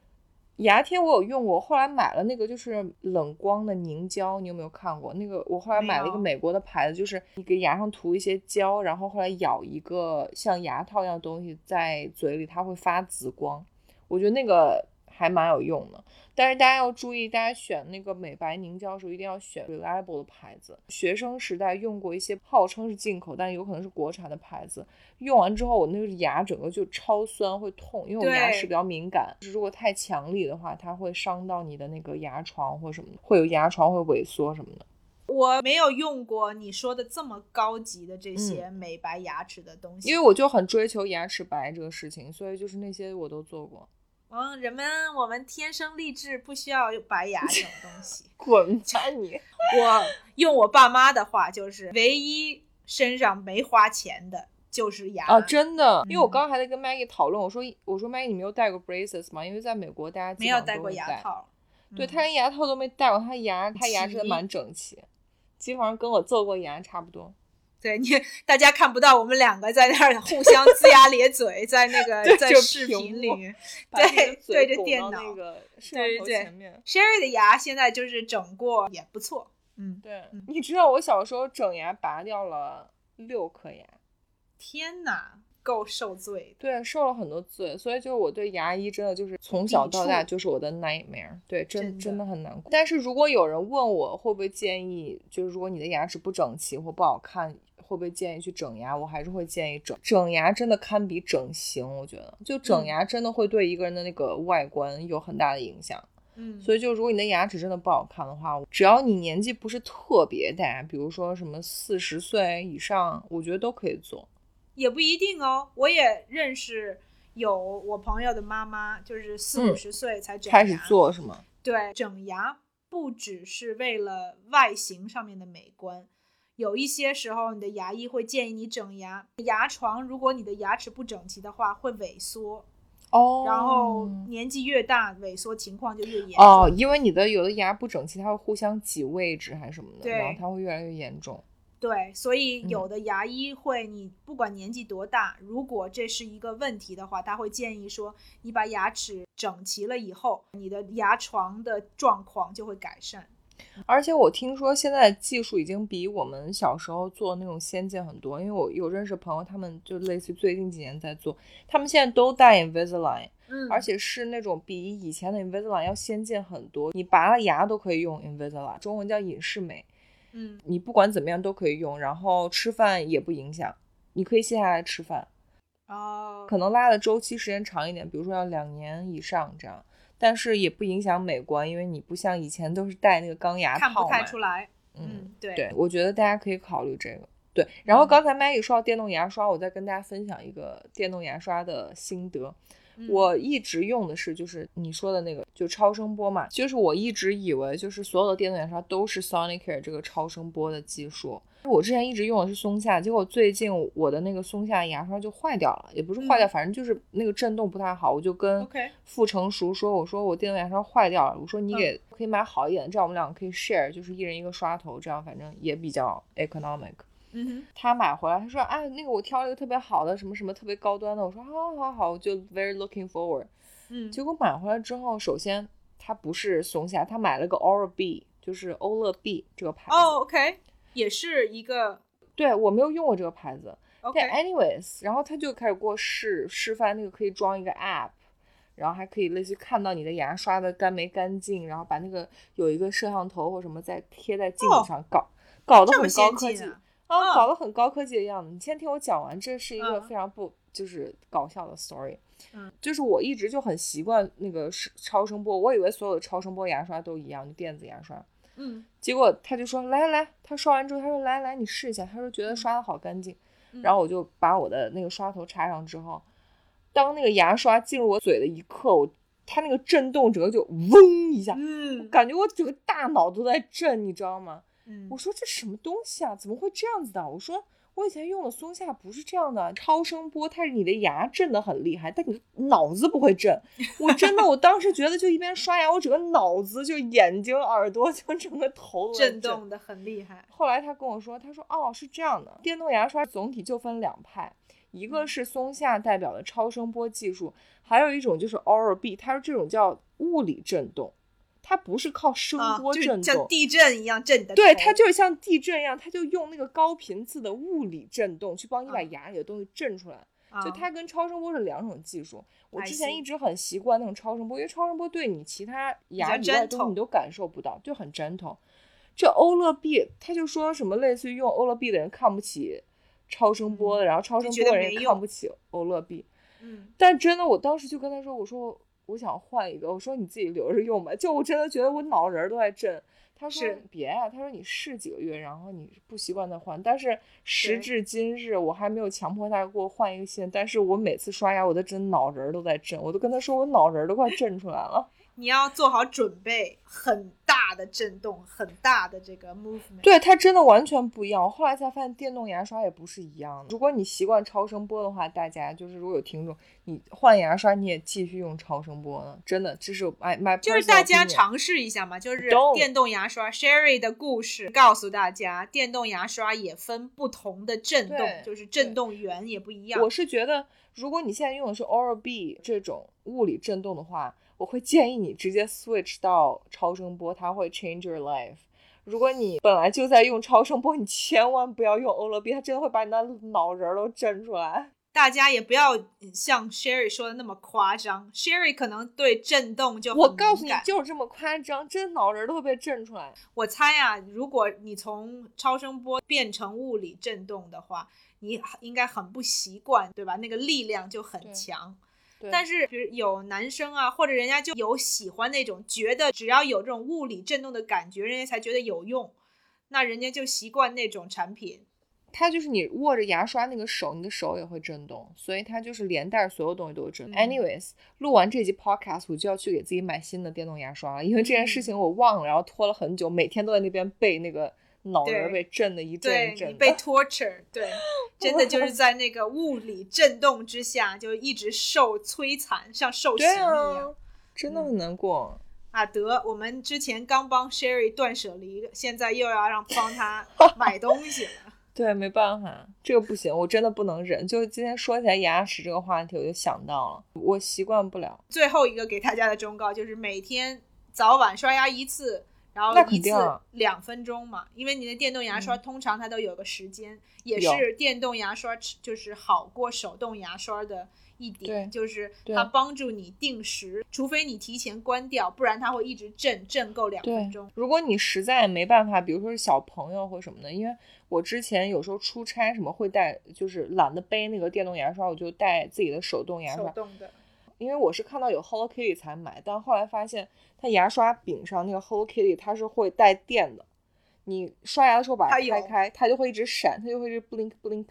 [SPEAKER 1] 牙贴我有用过，我后来买了那个就是冷光的凝胶，你有没有看过？那个我后来买了一个美国的牌子，就是你给牙上涂一些胶，然后后来咬一个像牙套一样的东西在嘴里，它会发紫光。我觉得那个还蛮有用的。但是大家要注意，大家选那个美白凝胶的时候一定要选 reliable 的牌子。学生时代用过一些号称是进口，但有可能是国产的牌子，用完之后我那个牙整个就超酸会痛，因为我牙齿比较敏感，如果太强力的话，它会伤到你的那个牙床或什么的，会有牙床会萎缩什么的。
[SPEAKER 2] 我没有用过你说的这么高级的这些美白牙齿的东西，
[SPEAKER 1] 嗯因为我就很追求牙齿白这个事情，所以就是那些我都做过。
[SPEAKER 2] 嗯，人们我们天生丽质，不需要白牙这种东西。
[SPEAKER 1] 滚吧你！
[SPEAKER 2] 我用我爸妈的话就是，唯一身上没花钱的就是牙
[SPEAKER 1] 啊，真的，因为我
[SPEAKER 2] 嗯
[SPEAKER 1] 刚刚还在跟 Maggie 讨论，我说我说 Maggie 你没有戴过 braces 吗？因为在美国大家基
[SPEAKER 2] 没有戴过牙套。
[SPEAKER 1] 对
[SPEAKER 2] 嗯
[SPEAKER 1] 他连牙套都没戴过，他牙他牙真的蛮整齐，基本上跟我做过牙差不多。
[SPEAKER 2] 对你大家看不到我们两个在那儿互相龇牙咧嘴，在那个 在视频里。对对着电脑
[SPEAKER 1] 那个摄像头
[SPEAKER 2] 对对
[SPEAKER 1] 前面。
[SPEAKER 2] Sherry 的牙现在就是整过，也不错。嗯，
[SPEAKER 1] 对，你知道我小时候整牙拔掉了六颗牙，
[SPEAKER 2] 天哪，够受罪。
[SPEAKER 1] 对，受了很多罪，所以就是我对牙医真的就是从小到大就是我的 nightmare，对，真
[SPEAKER 2] 真的
[SPEAKER 1] 很难过。但是如果有人问我会不会建议，就是如果你的牙齿不整齐或不好看，会不会建议去整牙？我还是会建议整。整牙真的堪比整形，我觉得，就整
[SPEAKER 2] 嗯
[SPEAKER 1] 牙真的会对一个人的那个外观有很大的影响。
[SPEAKER 2] 嗯，
[SPEAKER 1] 所以就如果你的牙齿真的不好看的话，只要你年纪不是特别大，比如说什么四十岁以上，我觉得都可以做。
[SPEAKER 2] 也不一定哦。我也认识有我朋友的妈妈，就是四五
[SPEAKER 1] 嗯
[SPEAKER 2] 十岁才整牙。
[SPEAKER 1] 开始做是吗？
[SPEAKER 2] 对，整牙不只是为了外形上面的美观，有一些时候你的牙医会建议你整牙，牙床如果你的牙齿不整齐的话会萎缩，
[SPEAKER 1] 哦
[SPEAKER 2] 然后年纪越大，萎缩情况就越严重。
[SPEAKER 1] 哦，因为你的有的牙不整齐，它会互相挤位置还是什么的，
[SPEAKER 2] 对
[SPEAKER 1] 然后它会越来越严重。
[SPEAKER 2] 对，所以
[SPEAKER 1] 嗯
[SPEAKER 2] 有的牙医会，你不管年纪多大，如果这是一个问题的话，他会建议说，你把牙齿整齐了以后，你的牙床的状况就会改善。
[SPEAKER 1] 而且我听说现在技术已经比我们小时候做那种先进很多，因为我有认识朋友，他们就类似于最近几年在做，他们现在都戴 Invisalign，
[SPEAKER 2] 嗯
[SPEAKER 1] 而且是那种比以前的 Invisalign 要先进很多，你拔了牙都可以用 Invisalign，中文叫隐适美。
[SPEAKER 2] 嗯，
[SPEAKER 1] 你不管怎么样都可以用，然后吃饭也不影响，你可以卸下来吃饭，
[SPEAKER 2] 哦，
[SPEAKER 1] 可能拉的周期时间长一点，比如说要两年以上这样，但是也不影响美观，因为你不像以前都是戴那个钢牙
[SPEAKER 2] 看不。太出来。
[SPEAKER 1] 嗯，
[SPEAKER 2] 嗯，对
[SPEAKER 1] 对，我觉得大家可以考虑这个。对，然后刚才 Maggie 说到电动牙刷，我再跟大家分享一个电动牙刷的心得。
[SPEAKER 2] 嗯
[SPEAKER 1] 我一直用的是就是你说的那个，就超声波嘛，就是我一直以为就是所有的电动牙刷都是 Sonicare 这个超声波的技术。我之前一直用的是松下，结果最近我的那个松下牙刷就坏掉了，也不是坏掉，
[SPEAKER 2] 嗯
[SPEAKER 1] 反正就是那个震动不太好，我就跟傅成熟说，我说我电动牙刷坏掉了，我说你
[SPEAKER 2] 嗯
[SPEAKER 1] 给可以买好一点，这样我们两个可以 share，就是一人一个刷头，这样反正也比较 economic。
[SPEAKER 2] 嗯哼，
[SPEAKER 1] 他买回来，他说啊，那个我挑了一个特别好的，什么什么特别高端的。我说好好好，我就 very looking forward。
[SPEAKER 2] 嗯，
[SPEAKER 1] 结果买回来之后，首先他不是松下，他买了个 Oral B，就是欧乐 B 这个牌子。
[SPEAKER 2] 哦，OK，也是一个
[SPEAKER 1] 对我没有用过这个牌子。
[SPEAKER 2] OK，
[SPEAKER 1] 但 anyways，然后他就开始给我示示范那个可以装一个 app，然后还可以类似看到你的牙刷的干没干净，然后把那个有一个摄像头或什么再贴在镜
[SPEAKER 2] 哦
[SPEAKER 1] 子上，搞搞得很高科技
[SPEAKER 2] 啊！
[SPEAKER 1] 啊，
[SPEAKER 2] 嗯。
[SPEAKER 1] 搞得很高科技的样子。你先听我讲完，这是一个
[SPEAKER 2] 嗯。
[SPEAKER 1] 非常不就是搞笑的 story。
[SPEAKER 2] 嗯，
[SPEAKER 1] 就是我一直就很习惯那个是超声波，我以为所有的超声波牙刷都一样，就电子牙刷。
[SPEAKER 2] 嗯。
[SPEAKER 1] 结果他就说来来来，他刷完之后他说来来你试一下，他说觉得刷的好干净，
[SPEAKER 2] 嗯。
[SPEAKER 1] 然后我就把我的那个刷头插上之后，当那个牙刷进入我嘴的一刻，我它那个震动整个就嗡一下，
[SPEAKER 2] 嗯。
[SPEAKER 1] 感觉我整个大脑都在震，你知道吗？
[SPEAKER 2] 嗯
[SPEAKER 1] 我说这什么东西啊？怎么会这样子的？我说我以前用的松下不是这样的，超声波它是你的牙震得很厉害，但你脑子不会震。我真的，我当时觉得就一边刷牙，我整个脑子就眼睛、耳朵就整个头都
[SPEAKER 2] 震动的很厉害。
[SPEAKER 1] 后来他跟我说，他说哦是这样的，电动牙刷总体就分两派，一
[SPEAKER 2] 嗯
[SPEAKER 1] 个是松下代表的超声波技术，还有一种就是 Oral B，他说这种叫物理震动，它不是靠声
[SPEAKER 2] 啊，
[SPEAKER 1] 波
[SPEAKER 2] 就是
[SPEAKER 1] 震动。
[SPEAKER 2] 像地震一样震的。
[SPEAKER 1] 对，它就是像地震一样，它就用那个高频次的物理震动去帮你把
[SPEAKER 2] 啊
[SPEAKER 1] 牙里的东西震出来。
[SPEAKER 2] 啊
[SPEAKER 1] 就它跟超声波是两种技术。我之前一直很习惯那种超声波，因为超声波对你其他牙以
[SPEAKER 2] 较
[SPEAKER 1] 外的东西你都感受不到，就很 gentle。这欧乐 B 他就说什么类似于用欧乐 B 的人看不起超声波的，然后超声波的人看不起欧乐 B。
[SPEAKER 2] 嗯
[SPEAKER 1] 但真的，我当时就跟他说，我说我想换一个，我说你自己留着用吧。就我真的觉得我脑仁儿都在震。他说
[SPEAKER 2] 是
[SPEAKER 1] 别啊，他说你试几个月，然后你不习惯再换。但是时至今日，我还没有强迫他给我换一个新。但是我每次刷牙，我的真脑仁儿都在震，我都跟他说我脑仁儿都快震出来了。
[SPEAKER 2] 你要做好准备，很大的震动，很大的这个 movement。
[SPEAKER 1] 对，它真的完全不一样。我后来才发现，电动牙刷也不是一样的。如果你习惯超声波的话，大家就是如果有听众，你换牙刷你也继续用超声波呢，真的，这是 my my
[SPEAKER 2] 就是大家尝试一下嘛，就是电动牙刷 Sherry 的故事告诉大家，电动牙刷也分不同的震动，就是震动源也不一样。
[SPEAKER 1] 我是觉得，如果你现在用的是 Oral B 这种物理震动的话，我会建议你直接 switch 到超声波，它会 change your life。如果你本来就在用超声波，你千万不要用欧乐 B，它真的会把你的脑仁儿都震出来。
[SPEAKER 2] 大家也不要嗯像 Sherry 说的那么夸张，Sherry 可能对震动就
[SPEAKER 1] 我告诉你，就是这么夸张，真的脑仁儿都会被震出来。
[SPEAKER 2] 我猜啊，如果你从超声波变成物理震动的话，你应该很不习惯，对吧？那个力量就很强。
[SPEAKER 1] 对
[SPEAKER 2] 但是，比如有男生啊，或者人家就有喜欢那种，觉得只要有这种物理震动的感觉，人家才觉得有用，那人家就习惯那种产品。
[SPEAKER 1] 它就是你握着牙刷那个手，你的手也会震动，所以它就是连带所有东西都会震动。
[SPEAKER 2] 嗯
[SPEAKER 1] Anyways，录完这集 podcast，我就要去给自己买新的电动牙刷了，因为这件
[SPEAKER 2] 嗯
[SPEAKER 1] 事情我忘了，然后拖了很久，每天都在那边背那个脑仁被震的一阵一阵的。
[SPEAKER 2] 你被 torture，对，真的就是在那个物理震动之下，就一直受摧残，像受刑一样。
[SPEAKER 1] 啊，真的很难过。
[SPEAKER 2] 啊，得，我们之前刚帮 Sherry 断舍离，现在又要让帮他 买东西了。
[SPEAKER 1] 对，没办法，这个不行，我真的不能忍。就今天说起来牙齿这个话题，我就想到了，我习惯不了。
[SPEAKER 2] 最后一个给大家的忠告就是每天早晚刷牙一次，然后
[SPEAKER 1] 那
[SPEAKER 2] 一次两分钟嘛，因为你的电动牙刷
[SPEAKER 1] 嗯
[SPEAKER 2] 通常它都有个时间，也是电动牙刷就是好过手动牙刷的一点，就是它帮助你定时，除非你提前关掉，不然它会一直震震够两分钟，。
[SPEAKER 1] 如果你实在没办法，比如说是小朋友或什么的，因为我之前有时候出差什么会带，就是懒得背那个电动牙刷，我就带自己的手动牙刷。
[SPEAKER 2] 手动的，
[SPEAKER 1] 因为我是看到有 Hello Kitty 才买，但后来发现它牙刷柄上那个 Hello Kitty 它是会带电的，你刷牙的时候把它开开，它就会一直闪，它就会一直 blink blink，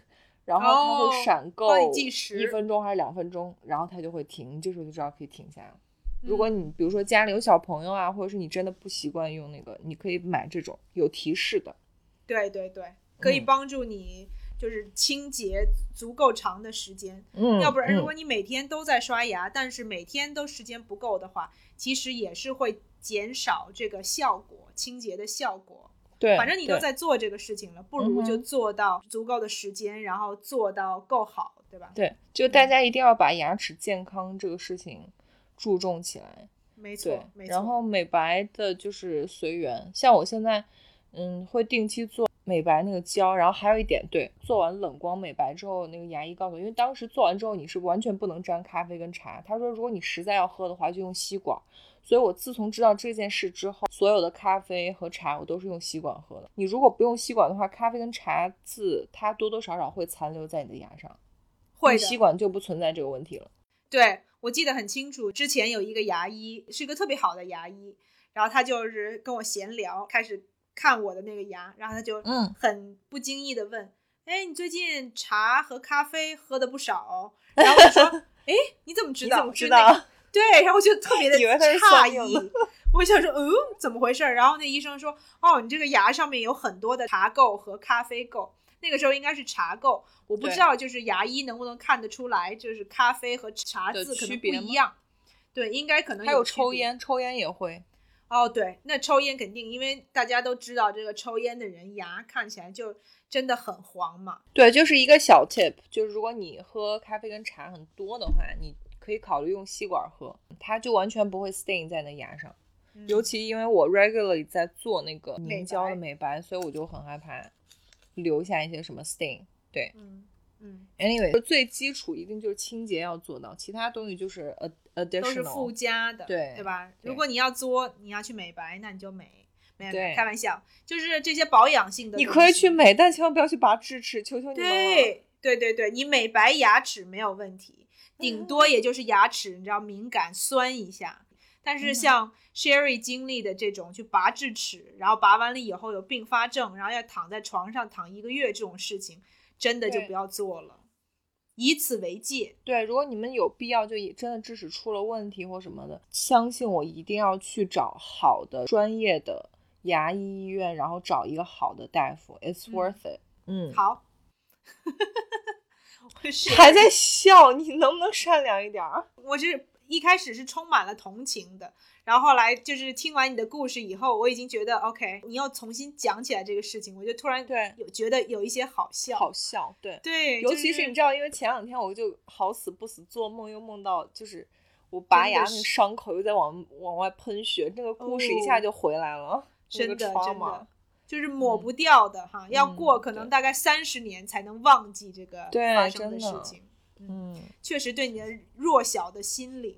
[SPEAKER 1] 然后它
[SPEAKER 2] 哦
[SPEAKER 1] 会闪够一分钟还是两分钟，然后它就会停，你这时候就知道可以停下了。如
[SPEAKER 2] 嗯
[SPEAKER 1] 果你比如说家里有小朋友啊，或者是你真的不习惯用那个，你可以买这种有提示的。
[SPEAKER 2] 对对对，可以
[SPEAKER 1] 嗯
[SPEAKER 2] 帮助你就是清洁足够长的时间。
[SPEAKER 1] 嗯
[SPEAKER 2] 要不然，如果
[SPEAKER 1] 嗯
[SPEAKER 2] 你每天都在刷牙，但是每天都时间不够的话，其实也是会减少这个效果，清洁的效果。
[SPEAKER 1] 对，
[SPEAKER 2] 反正你都在做这个事情了，不如就做到足够的时间，然后做到够好，对吧？
[SPEAKER 1] 对，就大家一定要把牙齿健康这个事情注重起来。
[SPEAKER 2] 没错，没，错。
[SPEAKER 1] 然后美白的就是随缘，像我现在，嗯，会定期做美白那个胶，然后还有一点，对，做完冷光美白之后，那个牙医告诉我，因为当时做完之后你是完全不能沾咖啡跟茶，他说如果你实在要喝的话，就用吸管。所以我自从知道这件事之后，所有的咖啡和茶我都是用吸管喝的。你如果不用吸管的话，咖啡跟茶渍它多多少少会残留在你的牙上，
[SPEAKER 2] 会的
[SPEAKER 1] 吸管就不存在这个问题了。
[SPEAKER 2] 对我记得很清楚，之前有一个牙医是一个特别好的牙医，然后他就是跟我闲聊，开始看我的那个牙，然后他就
[SPEAKER 1] 嗯
[SPEAKER 2] 很不经意的问：“哎，你最近茶和咖啡喝的不少哦？”然后我说：“哎，你怎么知道？
[SPEAKER 1] 你怎么知
[SPEAKER 2] 就那个
[SPEAKER 1] 道？
[SPEAKER 2] 对，然后我就特别的 诧异，我想说，嗯，怎么回事儿？然后那医生说，哦，你这个牙上面有很多的茶垢和咖啡垢。那个时候应该是茶垢，我不知道，就是牙医能不能看得出来，就是咖啡和茶
[SPEAKER 1] 的
[SPEAKER 2] 渍可能不一样。对，应该可能
[SPEAKER 1] 还有。抽烟，抽烟也会。
[SPEAKER 2] 哦，对，那抽烟肯定，因为大家都知道，这个抽烟的人牙看起来就真的很黄嘛。
[SPEAKER 1] 对，就是一个小 tip，就是如果你喝咖啡跟茶很多的话，你可以考虑用吸管喝，它就完全不会 stain 在那牙上。
[SPEAKER 2] 嗯
[SPEAKER 1] 尤其因为我 regularly 在做那个
[SPEAKER 2] 美
[SPEAKER 1] 凝胶的
[SPEAKER 2] 白
[SPEAKER 1] 美白，所以我就很害怕留下一些什么 stain。对
[SPEAKER 2] 嗯嗯
[SPEAKER 1] ，，anyway，最基础一定就是清洁要做到，其他东西就是 a
[SPEAKER 2] 都是附。加的，
[SPEAKER 1] 对
[SPEAKER 2] 对吧？
[SPEAKER 1] 对
[SPEAKER 2] 如果你要作，你要去美白，那你就美。没有，开玩笑，就是这些保养性的。
[SPEAKER 1] 你可以去美，但千万不要去拔智齿，求求你们了。
[SPEAKER 2] 对对对对，你美白牙齿没有问题，顶多也就是牙齿你知道敏感酸一下。但是
[SPEAKER 1] 嗯
[SPEAKER 2] 像 Sherry 经历的这种去拔智齿，然后拔完了以后有并发症，然后要躺在床上躺一个月这种事情，真的就不要做了，以此为戒。
[SPEAKER 1] 对，如果你们有必要，就也真的智齿出了问题或什么的，相信我，一定要去找好的专业的牙医医院，然后找一个好的大夫，It's
[SPEAKER 2] 嗯
[SPEAKER 1] worth it。嗯，
[SPEAKER 2] 好，我是
[SPEAKER 1] 还在笑，你能不能善良一点儿？
[SPEAKER 2] 我是一开始是充满了同情的，然后后来就是听完你的故事以后，我已经觉得 OK，你要重新讲起来这个事情，我就突然
[SPEAKER 1] 对
[SPEAKER 2] 有觉得有一些好笑，
[SPEAKER 1] 好笑，对，
[SPEAKER 2] 对，
[SPEAKER 1] 尤
[SPEAKER 2] 就是
[SPEAKER 1] 其是你知道，因为前两天我就好死不死做梦，又梦到就是我拔牙那个伤口又在往往外喷血，那个故事一下就回来了，
[SPEAKER 2] 真的真的。就是抹不掉的哈，要
[SPEAKER 1] 嗯
[SPEAKER 2] 过可能大概三十年才能忘记这个发生的事情，
[SPEAKER 1] 嗯，
[SPEAKER 2] 确实对你的弱小的心灵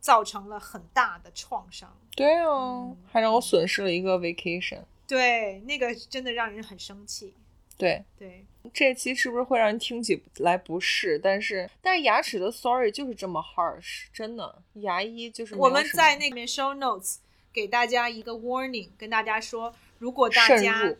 [SPEAKER 2] 造成了很大的创伤。
[SPEAKER 1] 对哦，
[SPEAKER 2] 嗯
[SPEAKER 1] 还让我损失了一个 vacation。
[SPEAKER 2] 对，那个真的让人很生气。
[SPEAKER 1] 对，
[SPEAKER 2] 对，
[SPEAKER 1] 这期是不是会让人听起来不适？但是，但是牙齿的 sorry 就是这么 harsh，真的，牙医就是
[SPEAKER 2] 我们在那边 show notes 给大家一个 warning，跟大家说，如果大家
[SPEAKER 1] 入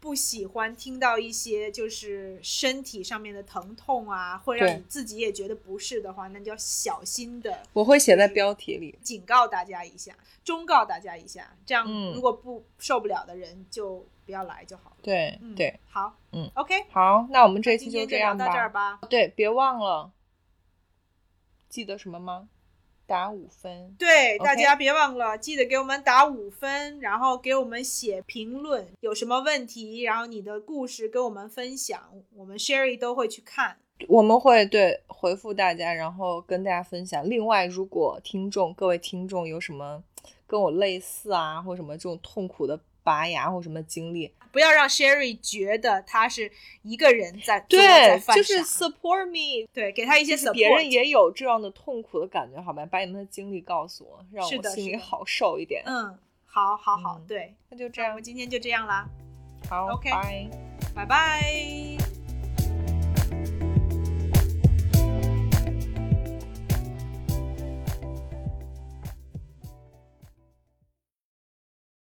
[SPEAKER 2] 不喜欢听到一些就是身体上面的疼痛啊，会
[SPEAKER 1] 对
[SPEAKER 2] 让你自己也觉得不适的话，那就要小心的
[SPEAKER 1] 我会写在标题里。
[SPEAKER 2] 警告大家一下，忠告大家一下，这样
[SPEAKER 1] 嗯
[SPEAKER 2] 如果不受不了的人就不要来就好了。
[SPEAKER 1] 对、
[SPEAKER 2] 嗯，
[SPEAKER 1] 对，
[SPEAKER 2] 好，
[SPEAKER 1] 嗯
[SPEAKER 2] ，OK，
[SPEAKER 1] 好，那我们这期
[SPEAKER 2] 就
[SPEAKER 1] 这样
[SPEAKER 2] 聊到这儿吧。
[SPEAKER 1] 对，别忘了，记得什么吗？打五分。
[SPEAKER 2] 对大家别忘了，记得给我们打五分，然后给我们写评论，有什么问题，然后你的故事跟我们分享，我们 Sherry 都会去看。
[SPEAKER 1] 我们会对回复大家，然后跟大家分享。另外，如果听众各位听众有什么跟我类似啊，或什么这种痛苦的拔牙或什么经历，
[SPEAKER 2] 不要让 Sherry 觉得他是一个人在
[SPEAKER 1] 对，就是 support me，
[SPEAKER 2] 对，给他一些 support。
[SPEAKER 1] 别人也有这样的痛苦的感觉，好吧？把你们的经历告诉我，让我心里好受一点。
[SPEAKER 2] 嗯，好好好，
[SPEAKER 1] 嗯
[SPEAKER 2] 对，
[SPEAKER 1] 那就这样
[SPEAKER 2] 我们，今天就这样啦，
[SPEAKER 1] 好
[SPEAKER 2] OK
[SPEAKER 1] 拜。
[SPEAKER 2] 拜拜。